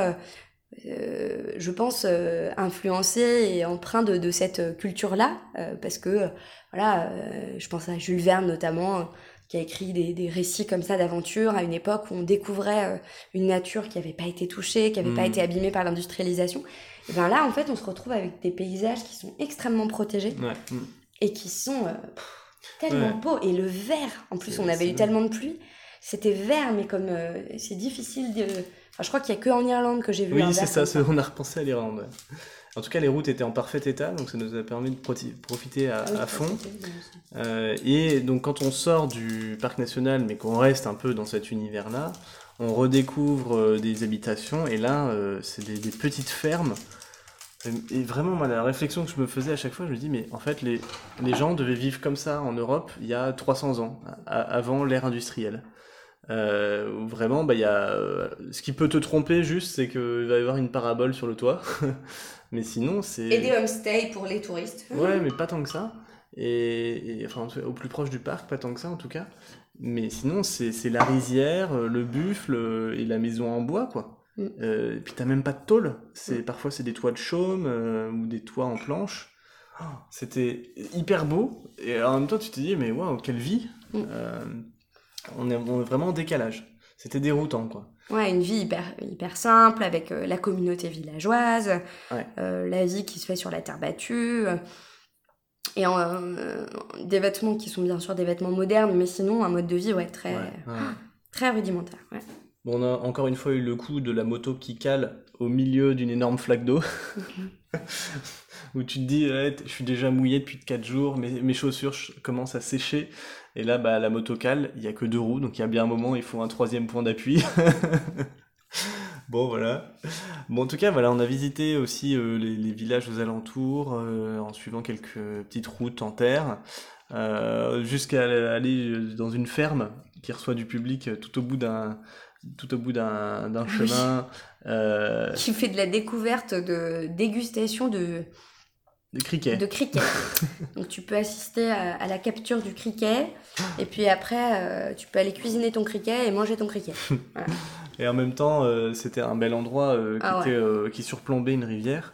euh, je pense, euh, influencés et empreints de, de cette culture-là, euh, parce que, voilà, euh, je pense à Jules Verne notamment, qui a écrit des, des récits comme ça d'aventure à une époque où on découvrait euh, une nature qui n'avait pas été touchée, qui n'avait pas Mhm. été abîmée par l'industrialisation. Et bien là, en fait, on se retrouve avec des paysages qui sont extrêmement protégés Ouais, hmm. et qui sont euh, pff, tellement Ouais. beaux. Et le vert, en plus, on avait eu tellement de pluie, c'était vert, mais comme euh, c'est difficile de. Enfin, je crois qu'il y a que en Irlande que j'ai vu un Oui, c'est ça, on a repensé à l'Irlande. ouais. En tout cas, les routes étaient en parfait état, donc ça nous a permis de profiter à, Ah oui, à fond. Euh, et donc quand on sort du parc national, mais qu'on reste un peu dans cet univers-là, on redécouvre euh, des habitations, et là, euh, c'est des, des petites fermes Et, vraiment, moi, la réflexion que je me faisais à chaque fois, je me dis, mais en fait, les, les gens devaient vivre comme ça en Europe il y a 300 ans, avant l'ère industrielle. Euh, vraiment, bah, il y a, euh, ce qui peut te tromper juste, c'est qu'il va y avoir une parabole sur le toit. *laughs* mais sinon, c'est. Et des homestays pour les touristes. Ouais, *laughs* mais pas tant que ça. Et, et- enfin, au plus proche du parc, pas tant que ça en tout cas. Mais sinon, c'est c'est la rizière, euh, le buffle euh, et la maison en bois, quoi. Mm. Euh, et puis t'as même pas de tôle. C'est Parfois, c'est des toits de chaume euh, ou des toits en planche. Oh, C'était hyper beau. Et en même temps, tu te dis, mais waouh, quelle vie Mm. On, est, on est vraiment en décalage. C'était déroutant, quoi. Ouais, une vie hyper, hyper simple avec euh, la communauté villageoise, Ouais. euh, la vie qui se fait sur la terre battue, euh, et des vêtements qui sont bien sûr des vêtements modernes, mais sinon un mode de vie ouais, très, Ouais, ouais. très rudimentaire. ouais. Bon, on a encore une fois eu le coup de la moto qui cale au milieu d'une énorme flaque d'eau. *laughs* Où tu te dis, je suis déjà mouillé depuis 4 jours, mes, mes chaussures ch- commencent à sécher. Et là, bah, la moto cale, il y a que deux roues, donc il y a bien un moment, il faut un troisième point d'appui. *laughs* bon, voilà. Bon, en tout cas, voilà, on a visité aussi euh, les, les villages aux alentours, euh, en suivant quelques petites routes en terre, euh, jusqu'à aller dans une ferme qui reçoit du public tout au bout d'un tout au bout d'un chemin Qui fait de la découverte de dégustation de, des criquets. de criquet. *laughs* Donc tu peux assister à, à la capture du criquet, et puis après euh, tu peux aller cuisiner ton criquet et manger ton criquet. *laughs* Et en même temps, euh, c'était un bel endroit euh, qui, Ah ouais. était, qui surplombait une rivière.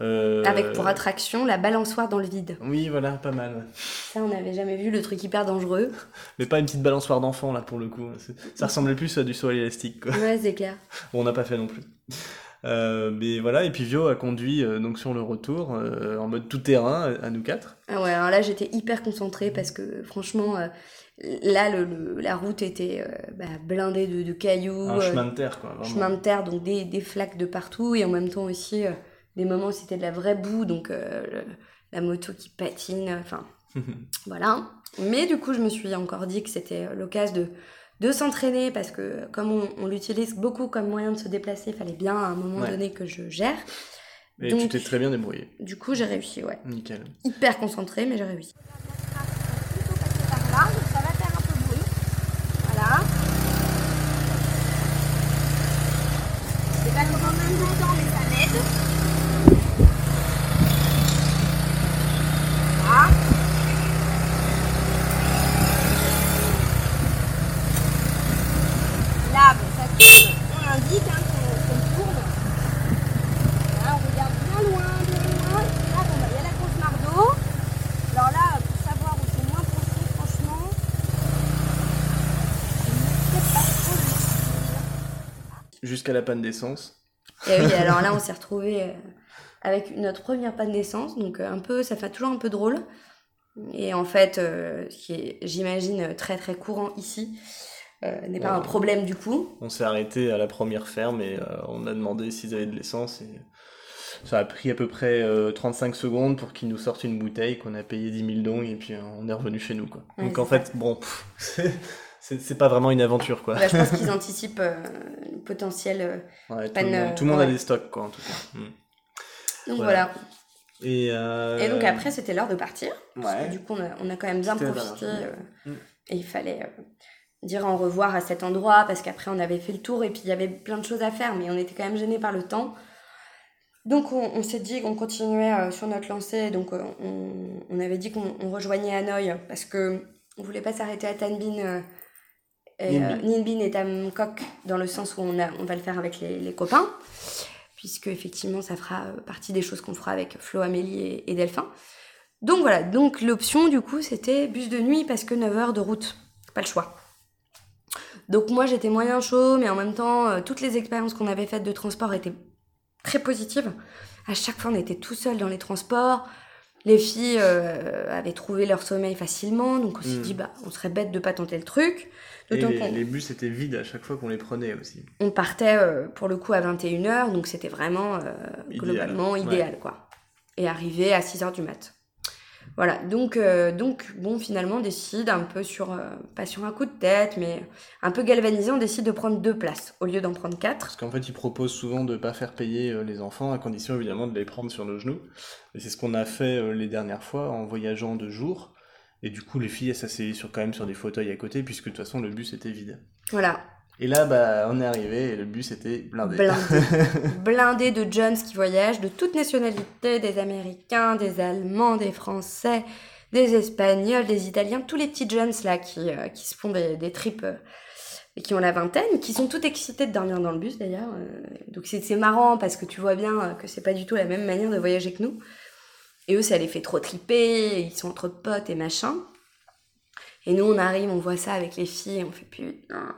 Avec pour attraction la balançoire dans le vide. Oui, voilà, pas mal. ouais. Ça, on n'avait jamais vu le truc hyper dangereux. Mais pas une petite balançoire d'enfant, là, pour le coup. Ça ressemblait plus à du saut à l'élastique, quoi. Ouais, c'est clair. Bon, on n'a pas fait non plus. Euh, mais voilà, et puis Vio a conduit euh, donc sur le retour euh, en mode tout terrain à, nous quatre. Ah ouais, alors là j'étais hyper concentrée parce que franchement, là le, le- la route était bah, blindée de, de cailloux, Un chemin de terre, quoi. Vraiment. chemin de terre, donc des, des flaques de partout et en même temps aussi des moments où c'était de la vraie boue, donc le- la moto qui patine, enfin *laughs* voilà. Mais du coup, je me suis encore dit que c'était l'occasion de, de s'entraîner parce que comme on, on l'utilise beaucoup comme moyen de se déplacer, il fallait bien à un moment Ouais. donné que je gère. Et Donc- tu t'es très bien débrouillé. Du coup, j'ai réussi, ouais. Nickel. Hyper concentrée, mais j'ai réussi. plutôt passer par là, donc ça va faire un peu de bruit. Voilà. C'est pas comme en même temps, mais ça m'aide. Voilà. Là, bon, ça tourne. On indique hein, qu'on qu'on tourne. Là, on regarde bien loin, bien loin. Et là, bon, bah, il y a la grosse mare d'eau. Alors là, pour savoir où c'est moins profond, franchement, je ne sais pas trop le dire. Jusqu'à la panne d'essence. Et oui, *laughs* alors là, on s'est retrouvés euh, avec notre première panne d'essence, donc euh, un peu, ça fait toujours un peu drôle. Et en fait, euh, ce qui est, j'imagine, très très courant ici, euh, n'est pas Ouais. un problème du coup. On s'est arrêté à la première ferme et euh, on a demandé s'ils avaient de l'essence. Et ça a pris à peu près euh, 35 secondes pour qu'ils nous sortent une bouteille qu'on a payé 10 000 dong et puis on est revenu chez nous. Quoi. Ouais, Donc en fait, bon, pff, *laughs* c'est- pas vraiment une aventure. Quoi. Bah, je pense *laughs* qu'ils anticipent euh, le potentiel. euh, Ouais, tout, panne, le monde, euh, tout le monde a des stocks, quoi, en tout cas. Mm. Donc Voilà. voilà. Et, euh, Et donc après, c'était l'heure de partir. Parce que du coup, on a, on a quand même bien profité. euh, Mm. Et il fallait euh, dire au revoir à cet endroit parce qu'après, on avait fait le tour et puis il y avait plein de choses à faire, mais on était quand même gênés par le temps. Donc on, on s'est dit qu'on continuait euh, sur notre lancée. Donc euh, on, on avait dit qu'on on rejoignait Hanoï parce que on voulait pas s'arrêter à Tan Binh. euh, et, Ninh euh, Binh et Tam Kok dans le sens où on, a, on va le faire avec les, les copains puisque effectivement ça fera euh, partie des choses qu'on fera avec Flo, Amélie et, et Delphin. Donc voilà, donc l'option du coup c'était bus de nuit parce que 9 heures de route, pas le choix. Donc moi j'étais moyen chaud, mais en même temps euh, toutes les expériences qu'on avait faites de transport étaient très positives. À chaque fois on était tout seul dans les transports. Les filles euh, avaient trouvé leur sommeil facilement, donc on s'est Mm. dit bah on serait bête de pas tenter le truc. Et les, bus étaient vides à chaque fois qu'on les prenait aussi. on partait euh, pour le coup à 21h, donc c'était vraiment euh, Idéal, globalement ouais. idéal quoi. Et arriver à 6h du mat. Voilà, donc, euh, donc bon, finalement, on décide un peu sur, euh, pas sur un coup de tête, mais un peu galvanisé, on décide de prendre deux places au lieu d'en prendre quatre. Parce qu'en fait, ils proposent souvent de ne pas faire payer euh, les enfants, à condition évidemment de les prendre sur nos genoux. Et c'est ce qu'on a fait les dernières fois en voyageant de jour. Et du coup, les filles, elles s'asseyaient sur, quand même sur des fauteuils à côté, puisque de toute façon, le bus était vide. Voilà, Et là, bah, on est arrivé et le bus était blindé. blindé. *laughs* blindé de Jones qui voyagent de toute nationalité, des Américains, des Allemands, des Français, des Espagnols, des Italiens, tous les petits Jones là qui, euh, qui se font des, des trips euh, et qui ont la vingtaine, qui sont tout excités de dormir dans le bus d'ailleurs. euh, donc c'est marrant parce que tu vois bien que c'est pas du tout la même manière de voyager que nous. Et eux, ça les fait trop triper, ils sont entre potes et machin. Et nous, on arrive, on voit ça avec les filles, on fait putain.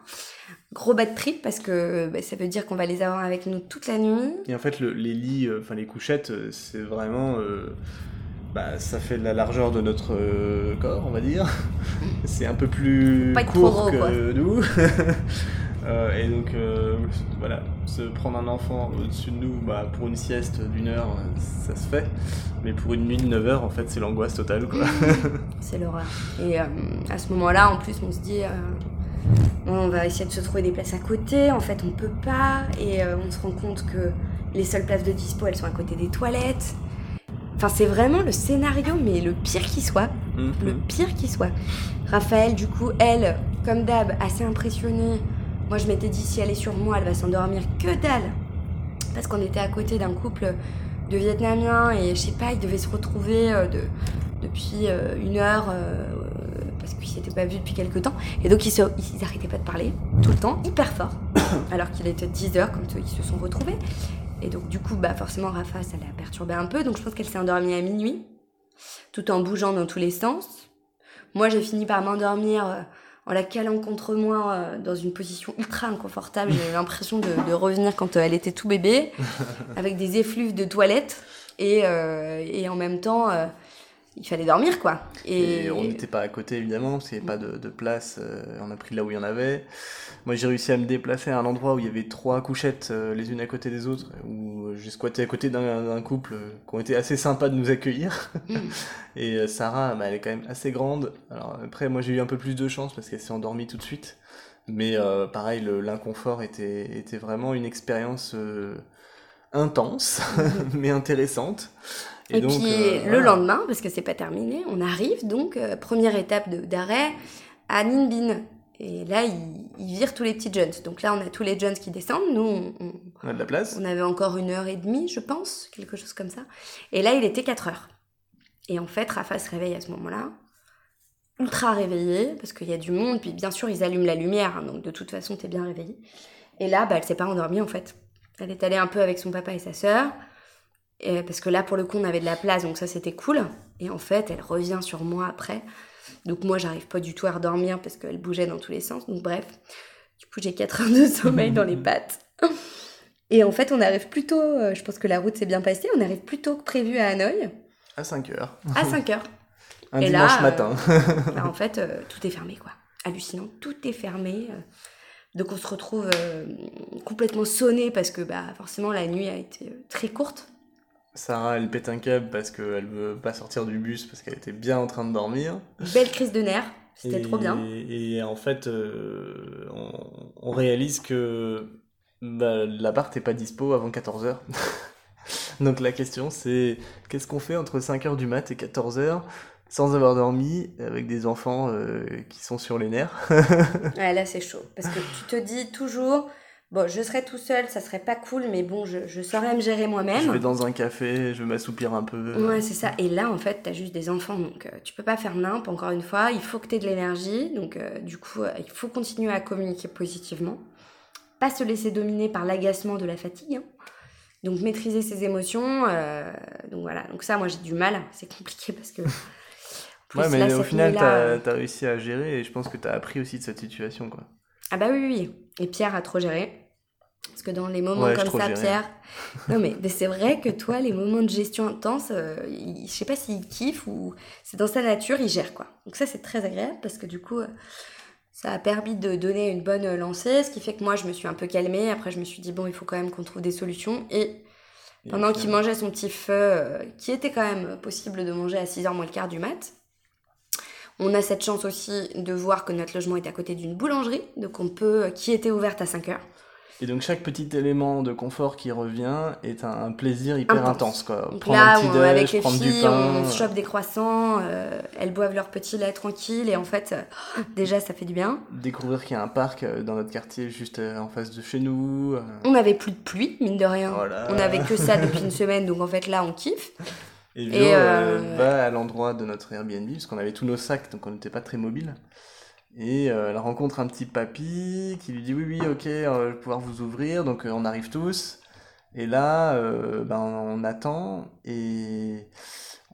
Gros bad trip parce que bah, ça veut dire qu'on va les avoir avec nous toute la nuit. Et en fait, le- les lits, euh, enfin les couchettes, euh, c'est vraiment. euh, bah, ça fait la largeur de notre euh, corps, on va dire. *laughs* C'est un peu plus trop court gros, que quoi. nous. *laughs* Euh, et donc, euh, voilà, se prendre un enfant au-dessus de nous, bah, pour une sieste d'une heure, ça se fait. Mais pour une nuit de 9 heures, en fait, c'est l'angoisse totale, quoi. *laughs* C'est l'horreur. Et euh, à ce moment-là, en plus, on se dit, on va essayer de se trouver des places à côté. En fait, on peut pas. Et euh, on se rend compte que les seules places de dispo, elles sont à côté des toilettes. Enfin, c'est vraiment le scénario, mais le pire qui soit. Mhm. Le pire qui soit. Raphaël, du coup, elle, comme d'hab, assez impressionnée. Moi, je m'étais dit, si elle est sur moi, elle va s'endormir que dalle. Parce qu'on était à côté d'un couple de Vietnamiens et je sais pas, ils devaient se retrouver euh, de, depuis euh, une heure euh, parce qu'ils s'étaient pas vus depuis quelques temps. Et donc, ils, se, ils arrêtaient pas de parler tout le temps, hyper fort. *coughs* alors qu'il était 10 heures quand ils se sont retrouvés. Et donc, du coup, bah, forcément, Rafa, ça l'a perturbé un peu. Donc, je pense qu'elle s'est endormie à minuit, tout en bougeant dans tous les sens. Moi, j'ai fini par m'endormir en la calant contre moi euh, dans une position ultra inconfortable. J'ai eu l'impression de, de revenir quand euh, elle était tout bébé, *laughs* avec des effluves de toilette. Et, euh, et en même temps, il fallait dormir, quoi. Et, Et on n'était pas à côté évidemment, parce qu'il n'y avait pas de, de place, euh, on a pris là où il y en avait. Moi j'ai réussi à me déplacer à un endroit où il y avait trois couchettes euh, les unes à côté des autres, où j'ai squatté à côté d'un couple euh, qui ont été assez sympas de nous accueillir. Mm. *laughs* Et Sarah, bah, elle est quand même assez grande. Alors après moi j'ai eu un peu plus de chance parce qu'elle s'est endormie tout de suite. Mais pareil, l'inconfort était, était vraiment une expérience intense, *laughs* mais intéressante. Et, donc, puis euh, le voilà. lendemain, parce que c'est pas terminé, on arrive donc, euh, première étape d'arrêt, à Ninh Binh. Et là, ils, ils virent tous les petits jeunes. Donc là, on a tous les jeunes qui descendent. Nous, on, on- On a de la place. on avait encore une heure et demie, je pense, quelque chose comme ça. Et là, il était 4 heures. Et en fait, Rafa se réveille à ce moment-là, ultra réveillé, parce qu'il y a du monde. Puis bien sûr, ils allument la lumière, hein, donc de toute façon, t'es bien réveillé. Et là, bah, elle s'est pas endormie en fait. Elle est allée un peu avec son papa et sa sœur. Et- parce que là, pour le coup, on avait de la place, donc ça, c'était cool. Et en fait, elle revient sur moi après. Donc moi, j'arrive pas du tout à redormir parce qu'elle bougeait dans tous les sens. Donc bref, du coup, j'ai 4 heures de sommeil dans les pattes. Et en fait, on arrive plutôt, euh, je pense que la route s'est bien passée, on arrive plutôt que prévu à Hanoï, À 5 heures. à 5 heures. *laughs* Un Et dimanche là, euh, matin. *laughs* Bah, en fait, euh, tout est fermé, quoi. Hallucinant, tout est fermé. donc on se retrouve euh, complètement sonné parce que bah, forcément la nuit a été très courte. Sarah, elle pète un câble parce qu'elle veut pas sortir du bus parce qu'elle était bien en train de dormir. Belle crise de nerfs, c'était trop bien. Et en fait, euh, on, on réalise que bah, l'appart n'est pas dispo avant 14h. *laughs* Donc la question c'est qu'est-ce qu'on fait entre 5h du mat et 14h sans avoir dormi avec des enfants euh, qui sont sur les nerfs? *laughs* Ouais, là c'est chaud. Parce que tu te dis toujours, bon, je serais tout seul, ça serait pas cool, mais bon, je, je saurais me gérer Je vais moi-même. dans un café, je vais m'assoupir un peu. Ouais, c'est ça. Et là, en fait, t'as juste des enfants, donc euh, tu peux pas faire nimp, encore une fois. Il faut que t'aies de l'énergie, donc euh, du coup, euh, il faut continuer à communiquer positivement. Pas se laisser dominer par l'agacement de la fatigue. hein. Donc maîtriser ses émotions. donc voilà. Donc ça, moi, j'ai du mal. C'est compliqué parce que. plus, Ouais, mais là, au final, t'as as réussi à gérer et je pense que t'as appris aussi de cette situation, quoi. Ah bah oui, oui. Et Pierre a trop géré. Parce que dans les moments Ouais, comme ça. Pierre... Non mais, mais c'est vrai que toi, les moments de gestion intense, euh, il- je sais pas s'il kiffe ou c'est dans sa nature, il gère quoi. Donc ça, c'est très agréable parce que du coup, ça a permis de donner une bonne lancée, ce qui fait que moi, je me suis un peu calmée. Après, je me suis dit, bon, il faut quand même qu'on trouve des solutions. Et Pendant qu'il mangeait son petit feu, euh, qui était quand même possible de manger à 6h moins le quart du mat. On a cette chance aussi de voir que notre logement est à côté d'une boulangerie, donc on peut, euh, qui était ouverte à 5h. Et donc chaque petit élément de confort qui revient est un, un plaisir hyper Intense. intense. Quoi. Donc Prendre là, un petit on- déj, avec les filles, on se chope des croissants, euh, elles boivent leur petit lait tranquille, et en fait, euh, déjà, ça fait du bien. Découvrir qu'il y a un parc euh, dans notre quartier juste en face de chez nous. On n'avait plus de pluie, mine de rien. Voilà. On n'avait que ça depuis une semaine, donc en fait, là, on kiffe. Et Vio Et, euh, va à l'endroit de notre Airbnb, parce qu'on avait tous nos sacs, donc on n'était pas très mobile. Et euh, elle rencontre un petit papy qui lui dit oui, oui, ok, euh, je vais pouvoir vous ouvrir, donc euh, on arrive tous. Et là, euh, ben, on attend, et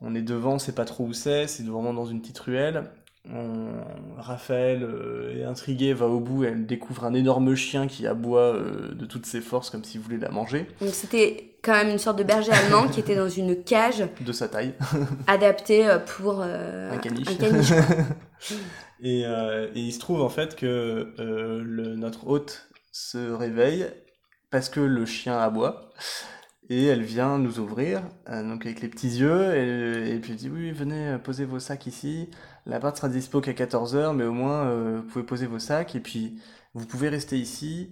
on est devant, on sait pas trop où c'est, c'est vraiment dans une petite ruelle. Raphaël euh, est intrigué, va au bout, elle découvre un énorme chien qui aboie euh, de toutes ses forces comme s'il voulait la manger, Donc c'était quand même une sorte de berger allemand qui était dans une cage *laughs* de sa taille. *laughs* adaptée euh, pour euh, Un caniche. un caniche. *laughs* Et, euh, et il se trouve en fait que euh, le, notre hôte se réveille parce que le chien aboie et elle vient nous ouvrir donc avec les petits yeux et, et puis elle dit oui venez posez vos sacs ici l'appart sera dispo qu'à 14h mais au moins vous pouvez poser vos sacs et puis vous pouvez rester ici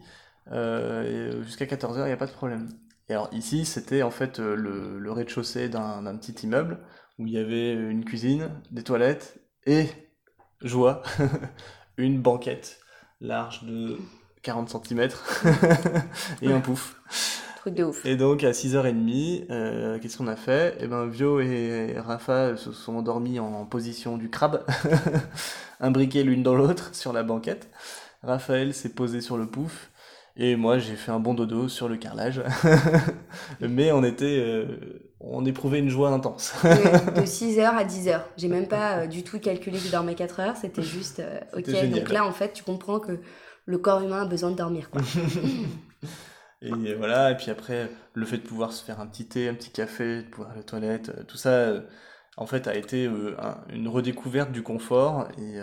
euh, jusqu'à 14h il n'y a pas de problème et alors ici c'était en fait euh, le, le rez-de-chaussée d'un d'un petit immeuble où il y avait une cuisine des toilettes et joie, *laughs* une banquette large de 40 cm *laughs* et un pouf. Truc de ouf. Et donc à 6h30, euh, qu'est-ce qu'on a fait? Eh ben Vio et Rafa se sont endormis en position du crabe, *laughs* imbriqués l'une dans l'autre sur la banquette. Raphaël s'est posé sur le pouf. Et moi, j'ai fait un bon dodo sur le carrelage. *laughs* Mais on était, euh, on éprouvait une joie intense. de 6h à 10h. J'ai même pas euh, du tout calculé que je dormais 4 heures, c'était juste euh, ok. Génial. Donc là, en fait, tu comprends que le corps humain a besoin de dormir. Quoi. *laughs* Et voilà, et puis après, le fait de pouvoir se faire un petit thé, un petit café, de pouvoir aller aux toilettes, euh, tout ça, euh, en fait, a été un- une redécouverte du confort et,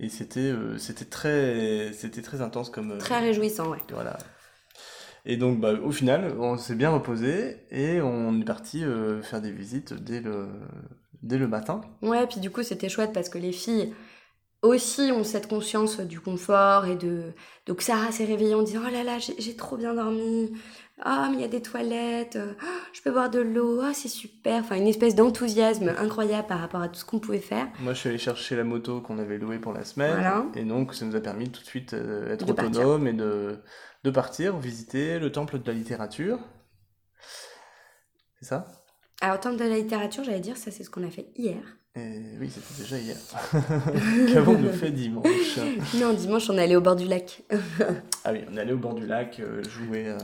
et c'était euh, c'était très c'était très intense comme Très réjouissant, ouais. voilà. Et donc, bah, au final, on s'est bien reposé et on est parti euh, faire des visites dès le dès le matin. Ouais, puis du coup, c'était chouette parce que les filles aussi ont cette conscience du confort et de. Donc, Sarah s'est réveillée en disant Oh là là, j'ai trop bien dormi. Ah, mais il y a des toilettes. Ah, je peux boire de l'eau. Ah, c'est super. Enfin, une espèce d'enthousiasme incroyable par rapport à tout ce qu'on pouvait faire. Moi, je suis allé chercher la moto qu'on avait louée pour la semaine. Voilà. Et donc, ça nous a permis tout de suite euh, être De partir. autonome et de, de partir visiter le temple de la littérature. C'est ça? Alors, termes de la littérature, j'allais dire, ça, c'est ce qu'on a fait hier. Et oui, c'était déjà hier. *laughs* Qu'avons-nous fait dimanche? Non, dimanche, on est allé au bord du lac. Ah oui, on est allé au bord du lac euh, jouer, euh,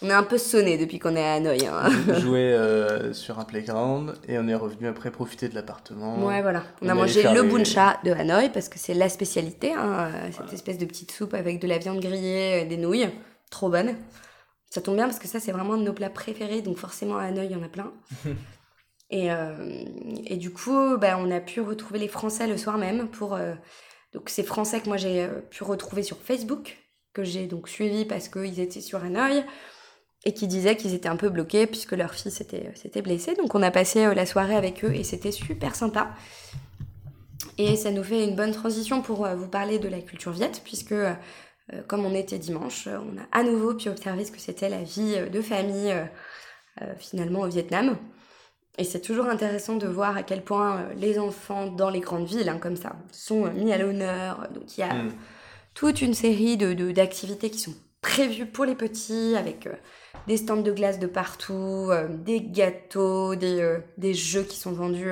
On est un peu sonné depuis qu'on est à Hanoï. hein. jouer euh, sur un playground et on est revenu après profiter de l'appartement. Ouais, voilà. On On a mangé le les- buncha de Hanoï parce que c'est la spécialité, hein, cette espèce de petite soupe avec de la viande grillée, des nouilles. Trop bonne. Ça tombe bien parce que ça, c'est vraiment un de nos plats préférés, donc forcément à Hanoï, il y en a plein. *laughs* et, euh, et du coup, bah, on a pu retrouver les Français le soir même pour. euh, donc, ces Français que moi j'ai euh, pu retrouver sur Facebook, que j'ai donc suivi parce qu'ils étaient sur Hanoï et qui disaient qu'ils étaient un peu bloqués puisque leur fille s'était s'était blessée. Donc on a passé la soirée avec eux et c'était super sympa. Et ça nous fait une bonne transition pour vous parler de la culture viette puisque comme on était dimanche, on a à nouveau pu observer ce que c'était la vie de famille finalement au Vietnam. Et c'est toujours intéressant de voir à quel point euh, les enfants dans les grandes villes, hein, comme ça, sont euh, mis à l'honneur. Donc il y a Mm. toute une série de, d'activités qui sont prévues pour les petits, avec euh, des stands de glace de partout, euh, des gâteaux, des, euh, des jeux qui sont vendus,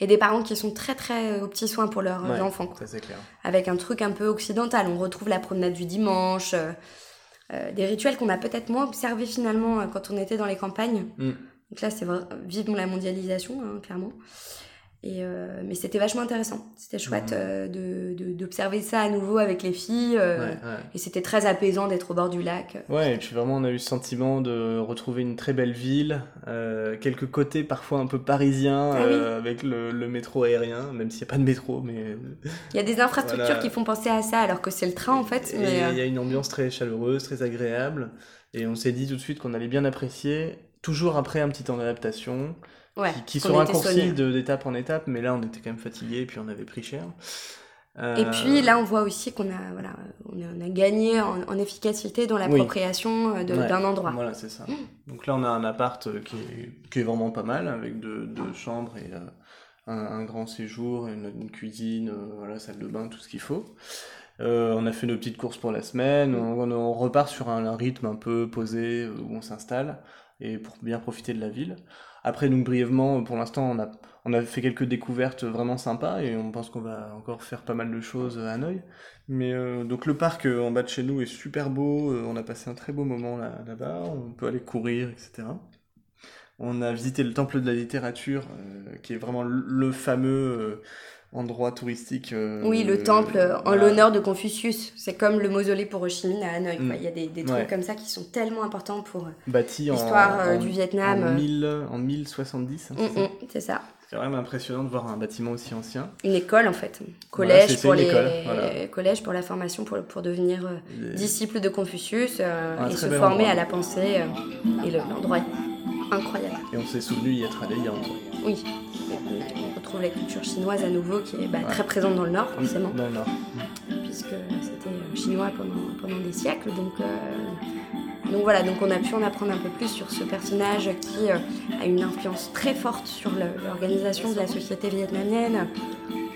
et des parents qui sont très très aux petits soins pour leurs Ouais, enfants, quoi. Ça, c'est clair. avec un truc un peu occidental. On retrouve la promenade du dimanche, des rituels qu'on a peut-être moins observés finalement quand on était dans les campagnes. Mm. Donc là, c'est vivement la mondialisation, hein, clairement. Et euh, mais c'était vachement intéressant. C'était chouette Mhm. euh, de, de- d'observer ça à nouveau avec les filles. euh, Ouais, ouais. Et c'était très apaisant d'être au bord du lac. Ouais, et puis vraiment, on a eu ce sentiment de retrouver une très belle ville, quelques côtés parfois un peu parisiens, Ah oui. avec le, le métro aérien, même s'il n'y a pas de métro, mais... Il y a des infrastructures Voilà. qui font penser à ça, alors que c'est le train en fait. Mais, il y a une ambiance très chaleureuse, très agréable. Et on s'est dit tout de suite qu'on allait bien apprécier, toujours après un petit temps d'adaptation, Ouais, qui, qui se raccourcit d'étape en étape, mais là on était quand même fatigué et puis on avait pris cher. Et Euh, puis là, on voit aussi qu'on a, voilà, on a, on a gagné en, en efficacité dans l'appropriation euh, Ouais, d'un endroit. Voilà, c'est ça. Donc là, on a un appart euh, qui est, qui est vraiment pas mal, avec deux, deux chambres et euh, un, un grand séjour, une, une cuisine, euh, voilà, salle de bain, tout ce qu'il faut. On a fait nos petites courses pour la semaine. On, on repart sur un, un rythme un peu posé où on s'installe et pour bien profiter de la ville. Après, donc brièvement, pour l'instant, on a, on a fait quelques découvertes vraiment sympas et on pense qu'on va encore faire pas mal de choses à Hanoï. Mais euh, donc le parc euh, en bas de chez nous est super beau, euh, on a passé un très beau moment là- là-bas, on peut aller courir, etc. On a visité le temple de la littérature, qui est vraiment le, fameux endroit touristique. euh, Oui, le temple euh, en voilà. l'honneur de Confucius. C'est comme le mausolée pour Ho Chi Minh à Hanoï. Mm. Il y a des, des trucs Ouais. comme ça qui sont tellement importants pour. euh, l'histoire, euh, du Vietnam, En. 1000 en 1070, hein, mm, c'est ça mm, c'est ça. C'est même impressionnant de voir un bâtiment aussi ancien. Une école en fait. Collège pour les école, voilà. collège pour la formation pour, pour devenir euh, disciple de Confucius euh, et se former endroit. à la pensée euh, et le- l'endroit incroyable. Et on s'est souvenu y être allé il y a longtemps. Oui. On retrouve la culture chinoise à nouveau qui est bah, très présente dans le nord forcément. Dans le nord. puisque c'était euh, chinois pendant, pendant des siècles. Donc, euh, donc voilà, donc on a pu en apprendre un peu plus sur ce personnage qui euh, a une influence très forte sur l'organisation de la société vietnamienne.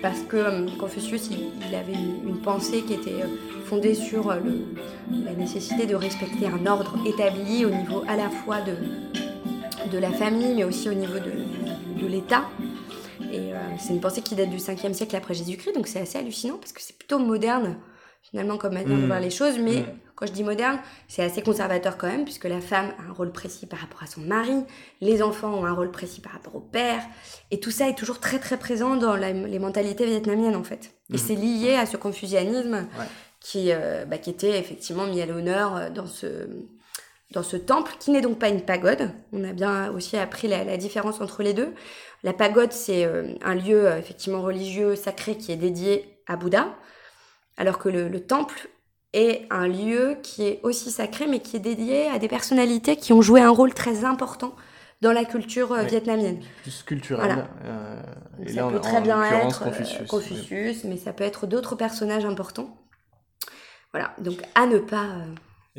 Parce que euh, Confucius, il, il avait une, une pensée qui était euh, fondée sur euh, le- la nécessité de respecter un ordre établi au niveau à la fois de, de la famille, mais aussi au niveau de, de l'État. Et euh, c'est une pensée qui date du 5e siècle après Jésus-Christ, donc c'est assez hallucinant parce que c'est plutôt moderne finalement comme manière de Mm. voir les choses. Mais Mm. quand je dis moderne, c'est assez conservateur quand même, puisque la femme a un rôle précis par rapport à son mari, les enfants ont un rôle précis par rapport au père, et tout ça est toujours très très présent dans la- les mentalités vietnamiennes en fait. Et Mhm. c'est lié à ce confucianisme Ouais. qui, euh, bah, qui était effectivement mis à l'honneur euh, dans ce, dans ce temple, qui n'est donc pas une pagode. On a bien aussi appris la, la différence entre les deux. La pagode, c'est euh, un lieu euh, effectivement religieux sacré qui est dédié à Bouddha, alors que le, le temple est un lieu qui est aussi sacré, mais qui est dédié à des personnalités qui ont joué un rôle très important dans la culture euh, Oui. vietnamienne. Plus culturel. Voilà. euh, et ça là, peut en- très en bien être Confucius. Confucius, mais ça peut être d'autres personnages importants. Voilà, donc à ne pas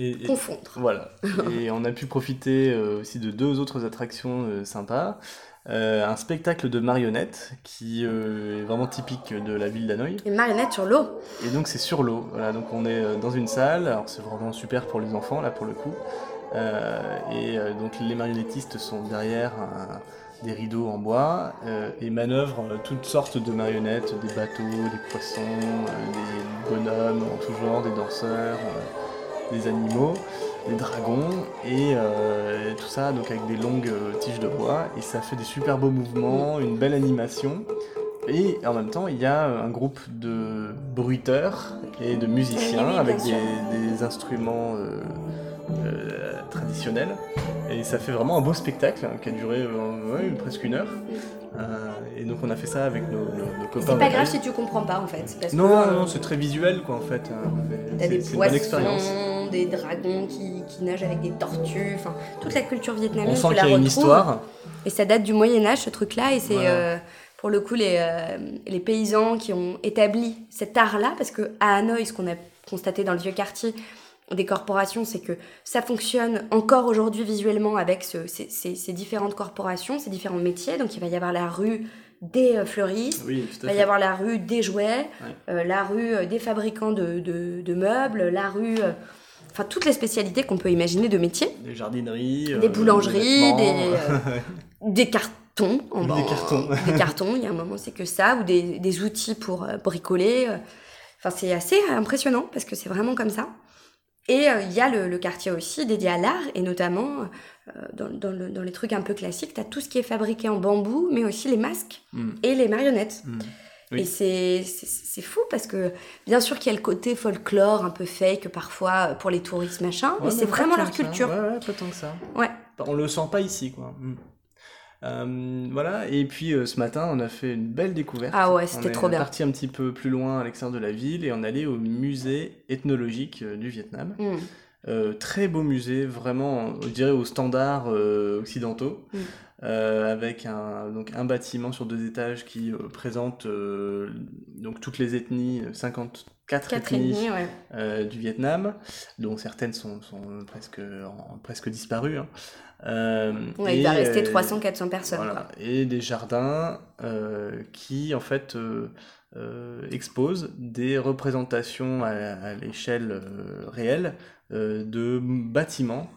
Et- et- confondre. Voilà. *laughs* Et on a pu profiter euh, aussi de deux autres attractions euh, sympas. Euh, un spectacle de marionnettes qui est vraiment typique de la ville d'Hanoï. Une marionnette sur l'eau. Et donc c'est sur l'eau. Voilà, donc on est dans une salle. Alors c'est vraiment super pour les enfants là pour le coup. Et donc les marionnettistes sont derrière un- des rideaux en bois euh, et manœuvrent euh, toutes sortes de marionnettes, des bateaux, des poissons, euh, des bonhommes en tout genre, des danseurs, euh, des animaux, des dragons et euh, tout ça donc avec des longues euh, tiges de bois et ça fait des super beaux mouvements, une belle animation. Et en même temps, il y a un groupe de bruiteurs et de musiciens Oui, oui, avec des, instruments euh, euh, traditionnels. Et ça fait vraiment un beau spectacle hein, qui a duré euh, ouais, presque une heure. Euh, et donc on a fait ça avec nos, nos- nos copains. C'est pas grave si tu comprends pas en fait. Parce Non, que, non, euh, non, c'est très visuel quoi en fait. hein. T'as C'est une bonne expérience. Des dragons qui, qui nagent avec des tortues, enfin toute la culture On vietnamienne, sent tu qu'il y a une histoire. Et ça date du Moyen Âge ce truc-là, et c'est Voilà. euh, pour le coup les, euh, les paysans qui ont établi cet art-là, parce que à Hanoï, ce qu'on a constaté dans le vieux quartier des corporations, c'est que ça fonctionne encore aujourd'hui visuellement avec ce- ces, ces- ces différentes corporations, ces différents métiers. Donc il va y avoir la rue des euh, fleuristes, Oui, il va y avoir la rue des jouets, Ouais. euh, la rue des fabricants de, de- de meubles, la rue. Enfin, toutes les spécialités qu'on peut imaginer de métiers. Des jardineries. Des euh, boulangeries, des des, euh, des cartons. En Des cartons. des cartons, il y a un moment, c'est que ça, ou des, des outils pour euh, bricoler. Enfin, c'est assez impressionnant parce que c'est vraiment comme ça. Et euh, il y a le, le quartier aussi dédié à l'art, et notamment euh, dans, dans le- dans les trucs un peu classiques, tu as tout ce qui est fabriqué en bambou, mais aussi les masques Mm, et les marionnettes. mm. Oui. Et c'est c'est- c'est fou parce que bien sûr qu'il y a le côté folklore un peu fake parfois pour les touristes machin, mais c'est vraiment leur culture. Ouais, ouais, pas tant que ça. Ouais. On le sent pas ici, quoi. Mm. Euh, voilà, et puis euh, ce matin, on a fait une belle découverte. Ah ouais, c'était On est trop bien. parti un petit peu plus loin à l'extérieur de la ville et on allait au musée ethnologique euh, du Vietnam. Mm. Euh, très beau musée, vraiment, je dirais, aux standards euh, occidentaux, Mm. euh, avec un, donc, un bâtiment sur deux étages qui euh, présente donc, toutes les ethnies, euh, 54 Quatre ethnies ethnies, ouais. du Vietnam, dont certaines sont, sont presque, en- presque disparues. hein. Euh, Ouais, il et, va rester euh, 300-400 personnes. voilà. Et des jardins euh, qui, en fait, euh, euh, exposent des représentations à, à l'échelle euh, réelle euh, de bâtiments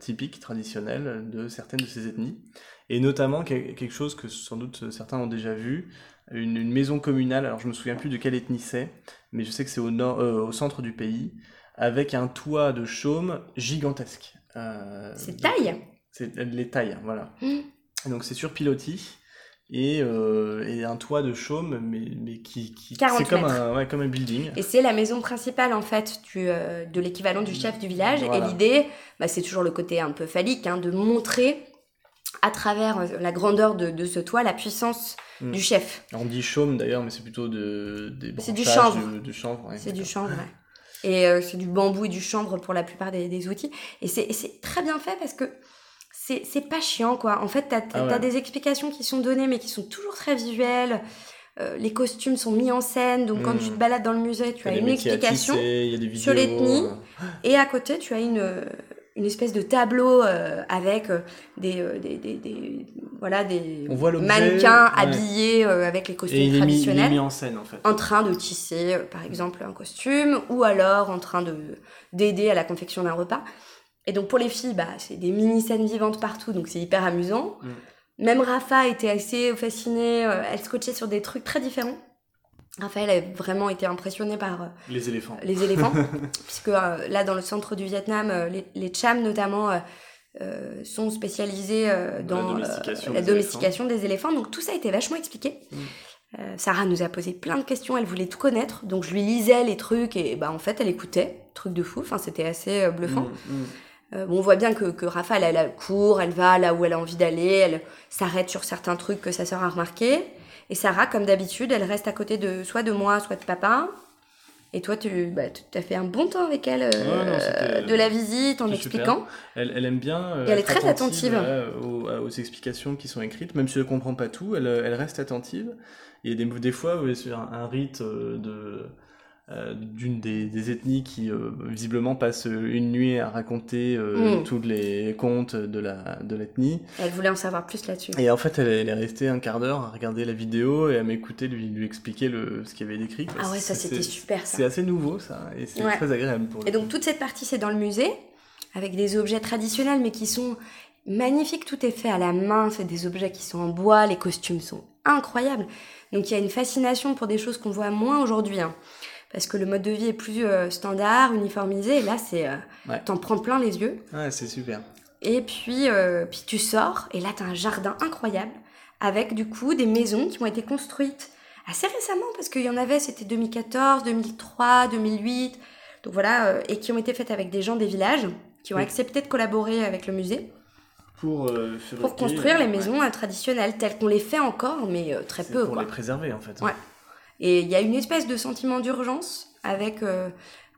typiques, traditionnels de certaines de ces ethnies. Et notamment quel- quelque chose que sans doute certains ont déjà vu, une, une maison communale, alors je me souviens plus de quelle ethnie c'est, mais je sais que c'est au, nord, euh, au centre du pays, avec un toit de chaume gigantesque. Euh, C'est taille? c'est les tailles, voilà. Mm. Donc c'est sur pilotis et, euh, et un toit de chaume, mais, mais qui, qui 40 c'est comme un, ouais, comme un building. Et c'est la maison principale en fait du, euh, de l'équivalent du chef du village. Voilà. Et l'idée, bah, c'est toujours le côté un peu phallique, hein, de montrer à travers la grandeur de, de ce toit la puissance Mm. du chef. On dit chaume d'ailleurs, mais c'est plutôt de, des C'est du branchages chanvre. De, chanvre. ouais, C'est du chanvre, ouais. Et euh, c'est du bambou et du chanvre pour la plupart des, des outils. Et c'est et c'est très bien fait parce que c'est pas chiant, quoi. En fait, t'as Ah ouais. des explications qui sont données, mais qui sont toujours très visuelles. Euh, les costumes sont mis en scène, donc quand tu te balades dans le musée, tu as une explication. tisser, vidéos. sur l'ethnie. euh, Et à côté, tu as une, euh, une espèce de tableau euh, avec des, des, des, des- voilà, des On voit l'objet, mannequins ouais. habillés avec les costumes Et est, mis, traditionnels mis en scène en fait. en train de tisser, par exemple, un costume, ou alors en train de d'aider à la confection d'un repas. Et donc pour les filles, bah, c'est des mini-scènes vivantes partout, donc c'est hyper amusant. Mm. Même Rafa était assez fascinée, euh, elle scotchait sur des trucs très différents. Raphaël a vraiment été impressionnée par euh, Les éléphants. les éléphants, *laughs* puisque euh, là dans le centre du Vietnam, euh, les, les Cham notamment sont spécialisés dans La domestication la des domestication des éléphants. Donc tout ça a été vachement expliqué. Mm. Sarah nous a posé plein de questions, elle voulait tout connaître, donc je lui lisais les trucs et bah en fait elle écoutait, truc de fou, enfin c'était assez bluffant. Mm, mm. Euh, on voit bien que, que Rafa, elle, elle court, elle va là où elle a envie d'aller, elle s'arrête sur certains trucs que sa sœur a remarqué. Et Sarah, comme d'habitude, elle reste à côté de soit de moi, soit de papa. Et toi, tu bah, as fait un bon temps avec elle euh, Ouais, non, c'était- de la visite en expliquant. Elle, elle aime bien. euh, Et elle est très attentive. aux, aux explications qui sont écrites, même si elle ne comprend pas tout, elle, elle reste attentive. Il y a des, des fois un, un rite euh, de d'une des, des ethnies qui euh, visiblement passe une nuit à raconter euh, Mm. tous les contes de la de l'ethnie. Elle voulait en savoir plus là-dessus. Et en fait, elle, elle est restée un quart d'heure à regarder la vidéo et à m'écouter lui, lui expliquer le, ce qu'il y avait décrit. Ah ouais, ça c'était super C'est assez nouveau ça, et c'est Ouais. très agréable pour Et donc toute cette partie, c'est dans le musée, avec des objets traditionnels, mais qui sont magnifiques. Tout est fait à la main, c'est des objets qui sont en bois, les costumes sont incroyables. Donc il y a une fascination pour des choses qu'on voit moins aujourd'hui. hein. Parce que le mode de vie est plus euh, standard, uniformisé, et là, c'est... euh, Ouais. T'en prends plein les yeux. Ouais, c'est super. Et puis, euh, puis tu sors, et là, t'as un jardin incroyable, avec du coup des maisons qui ont été construites assez récemment, parce qu'il y en avait, c'était 2014, 2003, 2008, donc voilà, euh, et qui ont été faites avec des gens des villages, qui ont Oui. accepté de collaborer avec le musée Pour, euh, pour construire les maisons traditionnelles, telles qu'on les fait encore, mais euh, très peu, pour quoi. les préserver en fait. Ouais. Et il y a une espèce de sentiment d'urgence avec euh,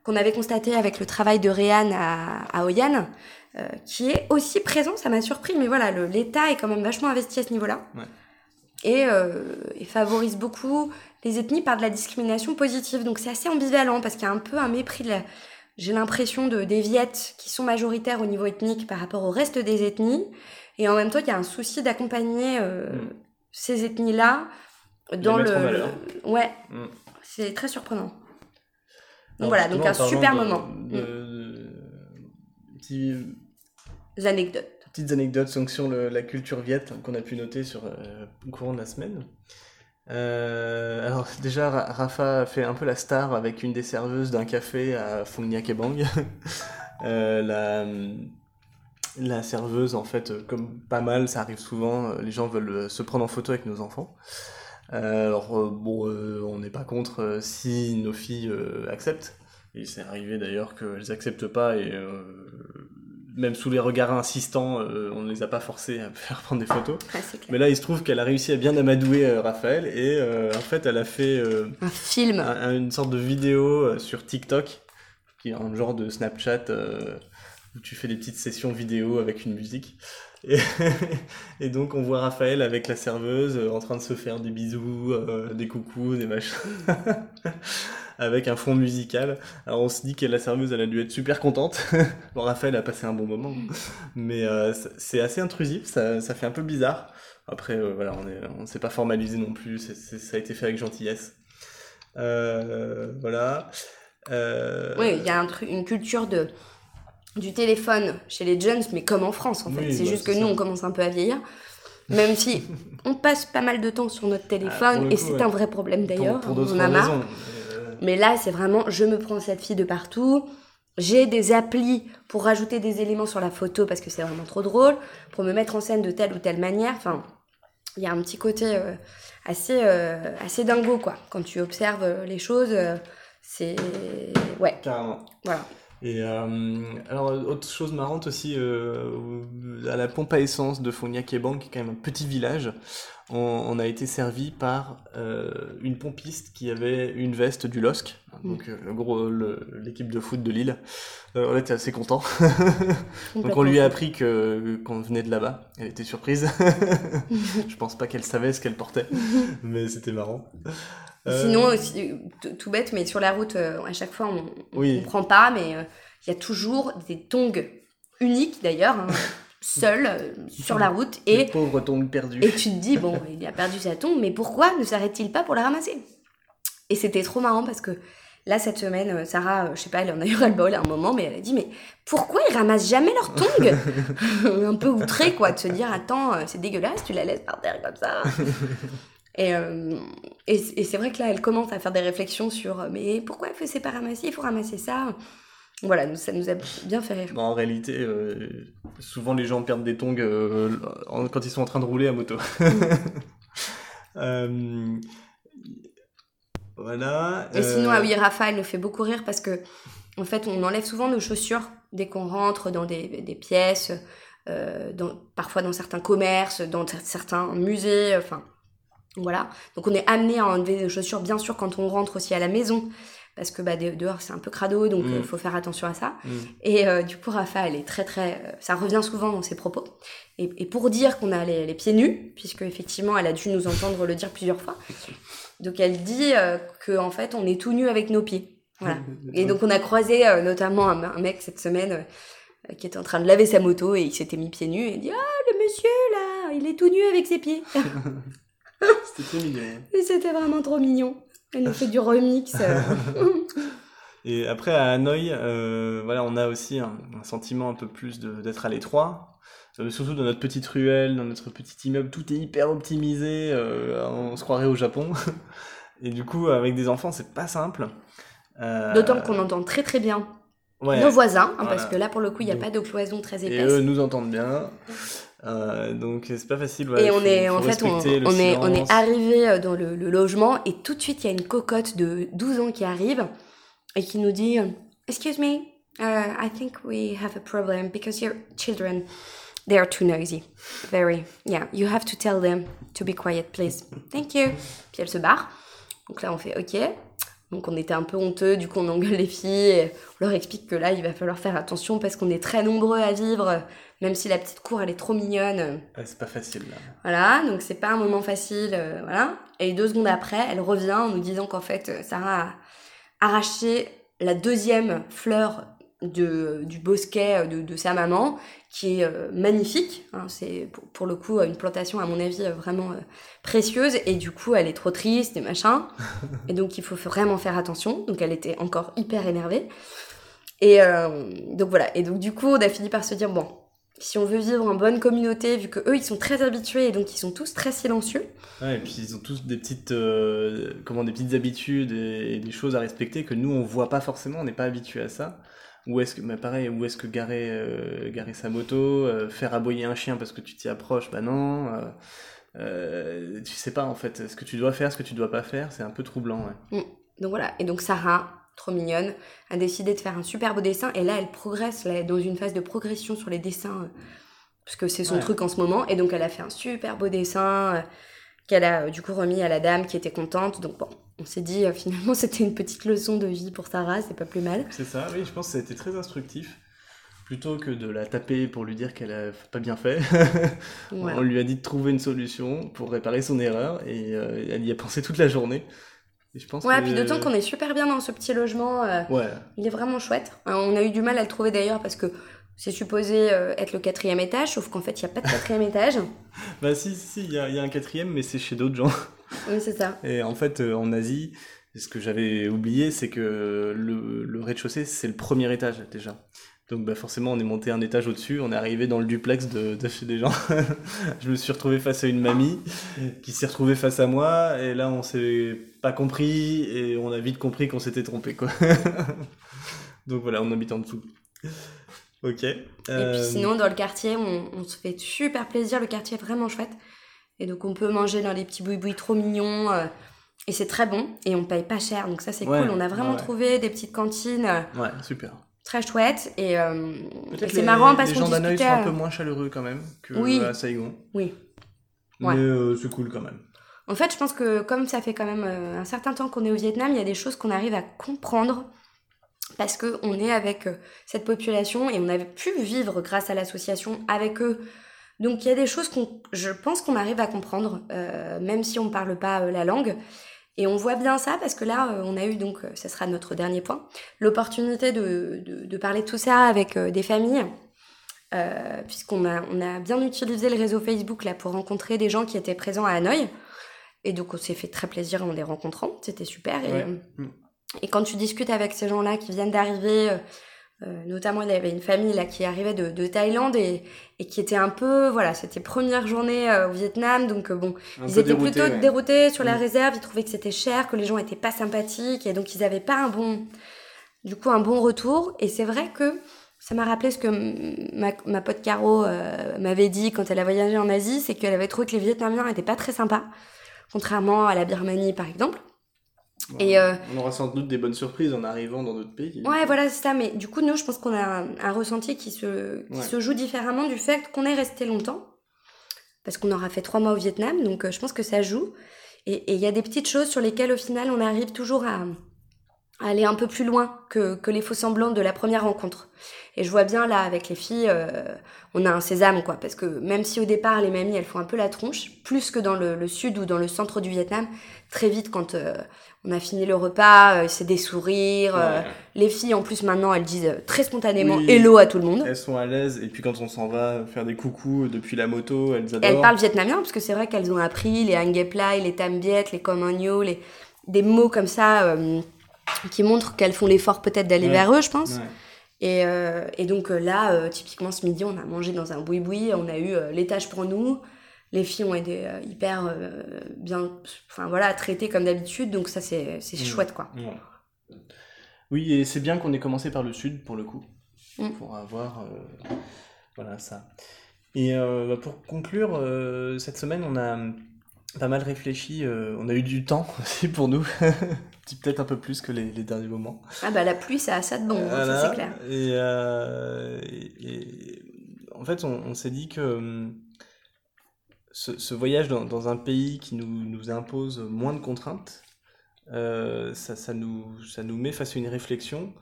qu'on avait constaté avec le travail de Réan à, à Oyan, euh, qui est aussi présent. Ça m'a surpris, mais voilà, l'État est quand même vachement investi à ce niveau-là Ouais. et, euh, et favorise beaucoup les ethnies par de la discrimination positive. Donc c'est assez ambivalent parce qu'il y a un peu un mépris de la. J'ai l'impression de des Viettes qui sont majoritaires au niveau ethnique par rapport au reste des ethnies, et en même temps il y a un souci d'accompagner euh, Mm. ces ethnies-là dans le, en valeur. ouais, Mm. c'est très surprenant. Donc Alors, voilà, donc un super moment. de- de- petits- Les anecdotes. petites anecdotes sur le- la culture viette qu'on a pu noter sur, euh, au courant de la semaine. Euh, alors déjà, Ra- Rafa fait un peu la star avec une des serveuses d'un café à Phong Nha Kebang. Euh, la, la serveuse, en fait, euh, comme pas mal, ça arrive souvent, euh, les gens veulent se prendre en photo avec nos enfants. Euh, alors euh, bon, euh, on n'est pas contre si nos filles acceptent. Et c'est arrivé d'ailleurs qu'elles acceptent pas et même sous les regards insistants, euh, on ne les a pas forcés à *laughs* faire prendre des photos. Mais là, il se trouve qu'elle a réussi à bien amadouer euh, Raphaël et euh, en fait, elle a fait Un film. un- une sorte de vidéo sur TikTok qui est un genre de Snapchat où tu fais des petites sessions vidéo avec une musique. *laughs* Et, donc on voit Raphaël avec la serveuse en train de se faire des bisous, des coucous, des machins, *laughs* avec un fond musical. Alors on se dit que la serveuse elle a dû être super contente. *laughs* bon Raphaël a passé un bon moment, mais c'est assez intrusif, ça, fait un peu bizarre. Après voilà, on on s'est pas formalisé non plus, ça a été fait avec gentillesse. voilà. Oui, il y a un une culture de du téléphone chez les jeunes, mais comme en France en fait. c'est bah, juste que nous, on commence un peu à vieillir. Même si *laughs* on passe pas mal de temps sur notre téléphone, ah, et c'est un vrai problème d'ailleurs, on a marre. Euh, mais là, c'est vraiment, je me prends cette fille de partout. J'ai des applis pour rajouter des éléments sur la photo parce que c'est vraiment trop drôle, pour me mettre en scène de telle ou telle manière. Enfin, il y a un petit côté euh, assez, euh, assez dingo, quoi. Quand tu observes les choses, c'est. Ouais. Carrément. Voilà. Et euh, alors, autre chose marrante aussi, euh, à la pompe à essence de Fognac-et-Banque, qui est quand même un petit village, on, a été servi par euh, une pompiste qui avait une veste du LOSC, mm. donc le gros l'équipe de foot de Lille. on était assez contents. *laughs* donc on lui a appris que qu'on venait de là-bas. Elle était surprise. *laughs* Je pense pas qu'elle savait ce qu'elle portait, *laughs* mais c'était marrant. Sinon, aussi, tout bête, mais sur la route, à chaque fois, on ne comprend pas, mais il y a toujours des tongs uniques d'ailleurs. Hein, *laughs* seul euh, sur la route et pauvre tongs perdu. Et tu te dis bon, il a perdu sa tongue, mais pourquoi ne s'arrête-t-il pas pour la ramasser? Et c'était trop marrant parce que là cette semaine, euh, Sarah, euh, je sais pas, elle en a eu ras le bol à un moment, mais elle a dit mais pourquoi ils ramassent jamais leur tongue *laughs* Un peu outré quoi, de se dire attends, c'est dégueulasse, tu la laisses par terre comme ça. *laughs* Et, et, c'est vrai que là, elle commence à faire des réflexions sur mais pourquoi elle fait pas ramasser Il faut ramasser ça. Voilà, ça nous a bien fait rire. en réalité, euh, souvent les gens perdent des tongs euh, quand ils sont en train de rouler à moto. *laughs* Euh, voilà. Et sinon, ah oui, Raphaël nous fait beaucoup rire parce que, en fait, on enlève souvent nos chaussures dès qu'on rentre dans des, des pièces, dans, parfois dans certains commerces, dans certains musées, enfin, voilà. Donc on est amené à enlever nos chaussures, bien sûr, quand on rentre aussi à la maison parce que bah, dehors c'est un peu crado, donc il mm. euh, faut faire attention à ça. Mm. Et euh, du coup, Rafa, elle est très très, euh, ça revient souvent dans ses propos. Et, et pour dire qu'on a les, pieds nus, puisque effectivement, elle a dû nous entendre le dire plusieurs fois. Donc elle dit que en fait, on est tout nu avec nos pieds. Voilà. *laughs* Et donc on a croisé notamment un, mec cette semaine qui était en train de laver sa moto et il s'était mis pieds nus et il dit ah le monsieur là, il est tout nu avec ses pieds. *laughs* *laughs* c'était trop mignon. C'était vraiment trop mignon. Elle nous fait du remix. *laughs* Et après, à Hanoï, euh, voilà, on a aussi un, sentiment un peu plus d'être à l'étroit. Euh, surtout dans notre petite ruelle, dans notre petit immeuble, tout est hyper optimisé. Euh, on se croirait au Japon. *laughs* Et du coup, avec des enfants, c'est pas simple. D'autant qu'on entend très très bien nos voisins, hein, parce que là, pour le coup, il n'y a pas de cloison très épaisse. Et eux nous entendent bien. Euh, donc c'est pas facile. et on est en fait on, on est on est arrivé euh, dans le, logement et tout de suite il y a une cocotte de 12 ans qui arrive et qui nous dit Excuse me, uh, I think we have a problem because your children they are too noisy, very. Yeah, you have to tell them to be quiet, please. Thank you. Puis elle se barre. Donc là on fait OK. Donc on était un peu honteux, du coup on engueule les filles, on leur explique que là il va falloir faire attention parce qu'on est très nombreux à vivre, même si la petite cour elle est trop mignonne. c'est pas facile là. Voilà, donc c'est pas un moment facile, euh, voilà. Et deux secondes après, elle revient en nous disant qu'en fait euh, Sarah a arraché la deuxième fleur de, du bosquet de, de sa maman, qui est euh, magnifique. Hein, c'est pour, le coup une plantation, à mon avis, euh, vraiment euh, précieuse. Et du coup, elle est trop triste et machin. *laughs* et donc, il faut vraiment faire attention. Donc, elle était encore hyper énervée. Et donc, voilà. Et donc, du coup, on a fini par se dire bon, si on veut vivre en bonne communauté, vu que eux ils sont très habitués et donc ils sont tous très silencieux. Ouais, et puis ils ont tous des petites, comment, des petites habitudes et, des choses à respecter que nous on voit pas forcément, on n'est pas habitué à ça. Où est-ce que, mais pareil, où est-ce que garer, euh, garer sa moto, euh, faire aboyer un chien parce que tu t'y approches, bah non. Euh, euh, tu sais pas en fait ce que tu dois faire, ce que tu dois pas faire, c'est un peu troublant. Ouais. Mm. Donc voilà, et donc Sarah, trop mignonne, a décidé de faire un super beau dessin et là elle progresse, là, dans une phase de progression sur les dessins, parce que c'est son truc en ce moment, et donc elle a fait un super beau dessin qu'elle a du coup remis à la dame qui était contente. Donc bon, on s'est dit euh, *laughs* finalement c'était une petite leçon de vie pour Sarah, c'est pas plus mal. C'est ça, oui, je pense que ça a été très instructif. Plutôt que de la taper pour lui dire qu'elle a pas bien fait, *laughs* Ouais. on lui a dit de trouver une solution pour réparer son erreur et euh, elle y a pensé toute la journée. Et je pense Ouais, que- puis d'autant qu'on est super bien dans ce petit logement, euh, Ouais, il est vraiment chouette. Euh, on a eu du mal à le trouver d'ailleurs parce que c'est supposé euh, être le quatrième étage, sauf qu'en fait il n'y a pas de quatrième étage. *laughs* bah si, si, si, il y, a il y a un quatrième, mais c'est chez d'autres gens. *laughs* Oui, c'est ça. Et en fait, en Asie, ce que j'avais oublié, c'est que le, le rez-de-chaussée, c'est le premier étage déjà. Donc bah, forcément, on est monté un étage au-dessus, on est arrivé dans le duplex de, de chez des gens. *laughs* je me suis retrouvé face à une mamie qui s'est retrouvée face à moi, et là, on s'est pas compris, et on a vite compris qu'on s'était trompé, quoi. *laughs* Donc voilà, on habite en dessous. Ok. Et Euh, puis sinon, dans le quartier, on, on se fait super plaisir. Le quartier est vraiment chouette. Et donc, on peut manger dans des petits boui trop mignons. euh, et c'est très bon. Et on paye pas cher. Donc, ça, c'est Ouais, cool. On a vraiment ouais. trouvé des petites cantines euh, Ouais, super. Très chouettes. Et, euh, et c'est les- marrant parce les qu'on gens d'Hanoï sont un peu euh, moins chaleureux quand même que Oui. à Saigon. Oui. Ouais. Mais euh, c'est cool quand même. En fait, je pense que comme ça fait quand même euh, un certain temps qu'on est au Vietnam, il y a des choses qu'on arrive à comprendre parce qu'on est avec cette population et on avait pu vivre grâce à l'association avec eux. Donc il y a des choses qu'on, je pense qu'on arrive à comprendre, même si on ne parle pas la langue. Et on voit bien ça parce que là, euh, on a eu donc, euh, ce sera notre dernier point, l'opportunité de, de, de parler de tout ça avec euh, des familles. euh, puisqu'on a, on a bien utilisé le réseau Facebook là pour rencontrer des gens qui étaient présents à Hanoï. Et donc, on s'est fait très plaisir en les rencontrant. C'était super. Et, Ouais. euh, et quand tu discutes avec ces gens-là qui viennent d'arriver, euh, euh, notamment, il y avait une famille là qui arrivait de, de Thaïlande et, et qui était un peu, voilà, c'était première journée euh, au Vietnam. Donc, euh, bon, Un ils étaient dérouté, plutôt ouais. déroutés sur la Mm. réserve. Ils trouvaient que c'était cher, que les gens étaient pas sympathiques. Et donc, ils avaient pas un bon, du coup, un bon retour. Et c'est vrai que ça m'a rappelé ce que ma, ma pote Caro euh, m'avait dit quand elle a voyagé en Asie, c'est qu'elle avait trouvé que les Vietnamiens étaient pas très sympas, contrairement à la Birmanie par exemple. Et, euh, On aura sans doute des bonnes surprises en arrivant dans d'autres pays. Ouais, voilà, c'est ça. Mais du coup, nous, je pense qu'on a un, un ressenti qui, se, qui Ouais. se joue différemment du fait qu'on est resté longtemps. Parce qu'on aura fait trois mois au Vietnam, donc euh, je pense que ça joue. Et et il y a des petites choses sur lesquelles, au final, on arrive toujours à, à aller un peu plus loin que, que les faux semblants de la première rencontre. Et je vois bien, là, avec les filles, euh, on a un sésame, quoi. Parce que même si au départ, les mamies, elles font un peu la tronche, plus que dans le, le sud ou dans le centre du Vietnam, très vite, quand euh, on a fini le repas, euh, c'est des sourires. Ouais. les filles, en plus, maintenant, elles disent très spontanément Oui. hello à tout le monde. Elles sont à l'aise et puis quand on s'en va faire des coucous depuis la moto, elles adorent. Elles parlent vietnamien, parce que c'est vrai qu'elles ont appris les hangeplai, les tam biet, les komagno, les... des mots comme ça qui montrent qu'elles font l'effort peut-être d'aller Ouais. vers eux, je pense. Ouais. Et, euh, et donc euh, là, euh, typiquement ce midi, on a mangé dans un boui-boui, on a eu l'étage pour nous. Les filles ont été hyper bien, enfin voilà, traitées comme d'habitude, donc ça c'est c'est Mm. chouette quoi. Oui, et c'est bien qu'on ait commencé par le sud pour le coup, Mm. pour avoir voilà ça. Et euh, bah, pour conclure, euh, cette semaine, on a pas mal réfléchi, euh, on a eu du temps *laughs* aussi pour nous, *laughs* peut-être un peu plus que les, les derniers moments. Ah bah la pluie, ça a ça de bon, hein, Voilà. ça c'est clair. Et, euh, et- et en fait, on, on s'est dit que hum, ce, ce voyage dans, dans un pays qui nous, nous impose moins de contraintes, euh, ça, ça nous, ça nous met face à une réflexion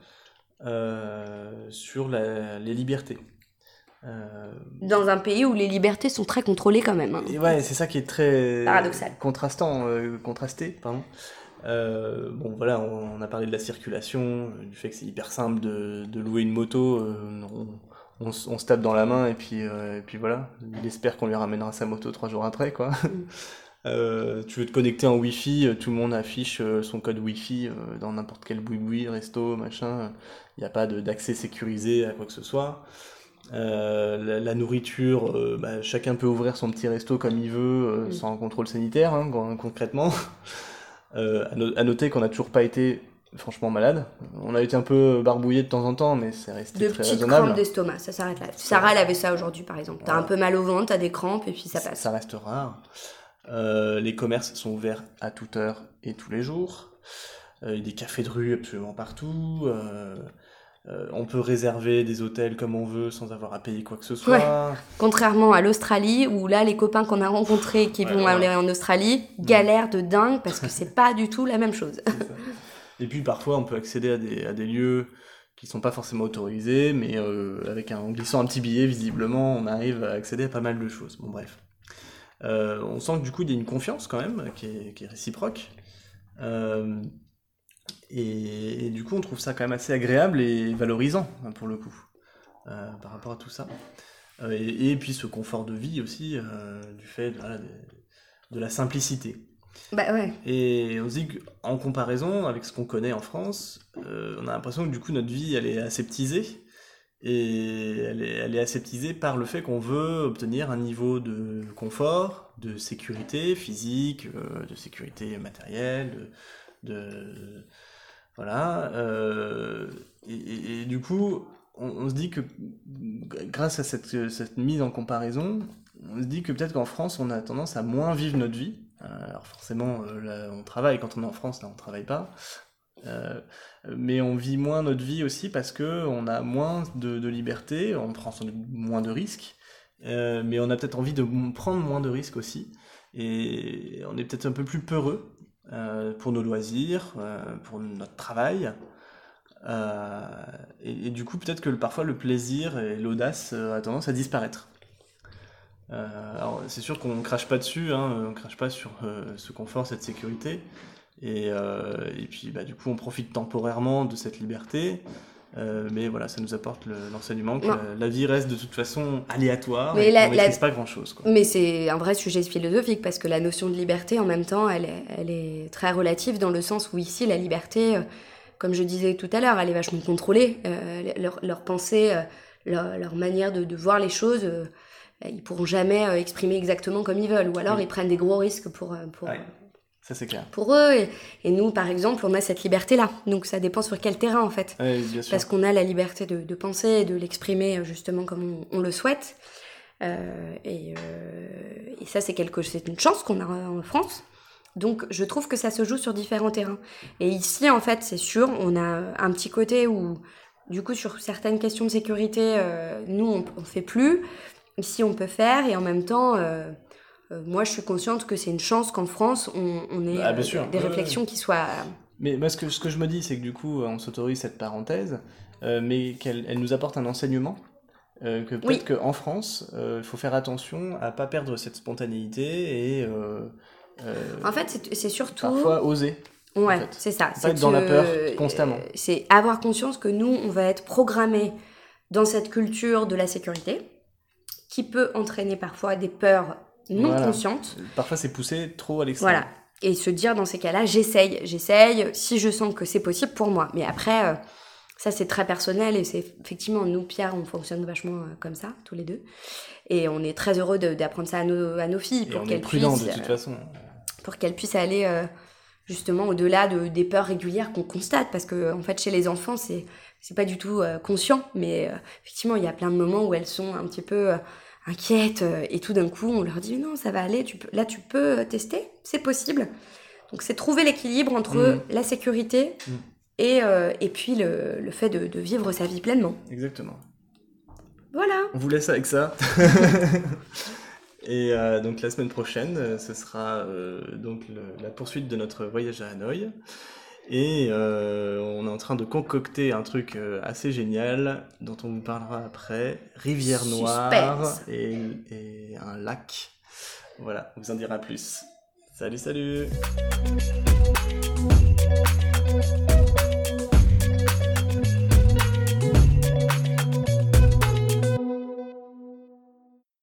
sur la- les libertés. Euh, Dans un pays où les libertés sont très contrôlées quand même. hein. et ouais, c'est ça qui est très Paradoxal. contrastant, euh, contrasté, pardon. Euh, bon, voilà, on, on a parlé de la circulation, du fait que c'est hyper simple de, de louer une moto. euh, on, on s- on se tape dans la main et puis, euh, et puis voilà. Il espère qu'on lui ramènera sa moto trois jours après, quoi. *laughs* Euh, tu veux te connecter en Wi-Fi, tout le monde affiche son code Wi-Fi dans n'importe quel boui-boui, resto, machin. Il n'y a pas d'accès sécurisé à quoi que ce soit. Euh, la, la nourriture, euh, bah, chacun peut ouvrir son petit resto comme il veut, euh, Mm. sans contrôle sanitaire, hein, con- concrètement. *laughs* À, no- à noter qu'on n'a toujours pas été franchement malade. On a été un peu barbouillé de temps en temps, mais c'est resté De très petites raisonnable. crampes d'estomac, ça s'arrête là. Sarah, elle avait ça aujourd'hui par exemple. T'as un peu mal au ventre, t'as des crampes et puis ça passe. Ça reste rare. Euh, les commerces sont ouverts à toute heure et tous les jours. Euh, il y a des cafés de rue absolument partout. Euh, euh, on peut réserver des hôtels comme on veut sans avoir à payer quoi que ce soit. Contrairement à l'Australie, où là, les copains qu'on a rencontrés qui vont aller en Australie galèrent de dingue parce que *laughs* c'est pas du tout la même chose. Et puis parfois, on peut accéder à des, à des lieux qui sont pas forcément autorisés, mais euh, avec un, en glissant un petit billet, visiblement, on arrive à accéder à pas mal de choses. Bon, bref. Euh, on sent que du coup, il y a une confiance quand même qui est, qui est réciproque. Et, et, du coup, on trouve ça quand même assez agréable et valorisant, hein, pour le coup, euh, par rapport à tout ça. Euh, et, et, puis ce confort de vie aussi, euh, du fait de, voilà, de, de, la simplicité. Bah ouais. Et on se dit qu'en comparaison avec ce qu'on connaît en France, on a l'impression que du coup notre vie elle est aseptisée. Et elle est, elle est aseptisée par le fait qu'on veut obtenir un niveau de confort, de sécurité physique, de sécurité matérielle, de, de voilà. Euh, et, du coup, on, se dit que grâce à cette, cette mise en comparaison, on se dit que peut-être qu'en France, on a tendance à moins vivre notre vie. Euh, alors forcément, euh, là, on travaille. Quand on est en France, là, on travaille pas. Mais on vit moins notre vie aussi parce que on a moins de, de liberté, on prend moins de risques, mais on a peut-être envie de prendre moins de risques aussi, et on est peut-être un peu plus peureux euh, pour nos loisirs, euh, pour notre travail, euh, et, du coup peut-être que parfois le plaisir et l'audace a tendance à disparaître. alors c'est sûr qu'on crache pas dessus, hein, on crache pas sur ce confort, cette sécurité, et, et puis, bah, du coup, on profite temporairement de cette liberté. Euh, mais voilà, ça nous apporte l'enseignement le, que la, la, vie reste de toute façon aléatoire mais et la, on ne maîtrise pas grand-chose. Mais c'est un vrai sujet philosophique parce que la notion de liberté, en même temps, elle est, elle est très relative dans le sens où ici, la liberté, euh, comme je disais tout à l'heure, elle est vachement contrôlée. Euh, leur, leur, pensée, euh, leur, leur, manière de, de, voir les choses, ils pourront jamais exprimer exactement comme ils veulent. Ou alors, oui. ils prennent des gros risques pour... pour ouais ça, c'est clair. Pour eux. Et, et, nous, par exemple, on a cette liberté-là. Donc, ça dépend sur quel terrain, en fait. Oui, bien sûr. Parce qu'on a la liberté de, de penser et de l'exprimer euh, justement comme on, on le souhaite. Euh, et, euh, et, ça, c'est quelque, c'est une chance qu'on a en France. Donc, je trouve que ça se joue sur différents terrains. Et ici, en fait, c'est sûr, on a un petit côté où, du coup, sur certaines questions de sécurité, euh, nous, on, on fait plus. Ici, on peut faire. Et en même temps, moi, je suis consciente que c'est une chance qu'en France, on, on ait ah, euh, des réflexions qui soient. Mais moi, ce que, ce que je me dis, c'est que du coup, on s'autorise cette parenthèse, euh, mais qu'elle elle nous apporte un enseignement. Euh, que peut-être oui. qu'en France, il euh, faut faire attention à pas perdre cette spontanéité et. en fait, c'est surtout. Parfois oser. Ouais, en fait. c'est ça. Pas être dans la peur constamment. C'est avoir conscience que nous, on va être programmé dans cette culture de la sécurité, qui peut entraîner parfois des peurs non voilà. consciente. Parfois, c'est poussé trop à l'extrême. Voilà. Et se dire dans ces cas-là, j'essaye, j'essaye, si je sens que c'est possible pour moi. Mais après, euh, ça c'est très personnel et c'est effectivement, nous, Pierre, on fonctionne vachement euh, comme ça, tous les deux. Et on est très heureux d'apprendre ça à nos, à nos filles pour qu'elles puissent. de toute façon. Pour qu'elles puissent aller euh, justement au-delà de, des peurs régulières qu'on constate. Parce que, en fait, chez les enfants, c'est c'est pas du tout conscient. Mais effectivement, il y a plein de moments où elles sont un petit peu inquiètes euh, et tout d'un coup on leur dit non ça va aller tu peux là tu peux euh, tester c'est possible. Donc c'est trouver l'équilibre entre mmh. la sécurité mmh. et, euh, et puis le, le fait de, de, vivre sa vie pleinement. Exactement. Voilà. On vous laisse avec ça. *laughs* Et euh, donc la semaine prochaine ce sera euh, donc le, la poursuite de notre voyage à Hanoï et euh, on est en train de concocter un truc euh, assez génial dont on vous parlera après. Rivière Noire et, et, un lac. Voilà, on vous en dira plus. Salut, salut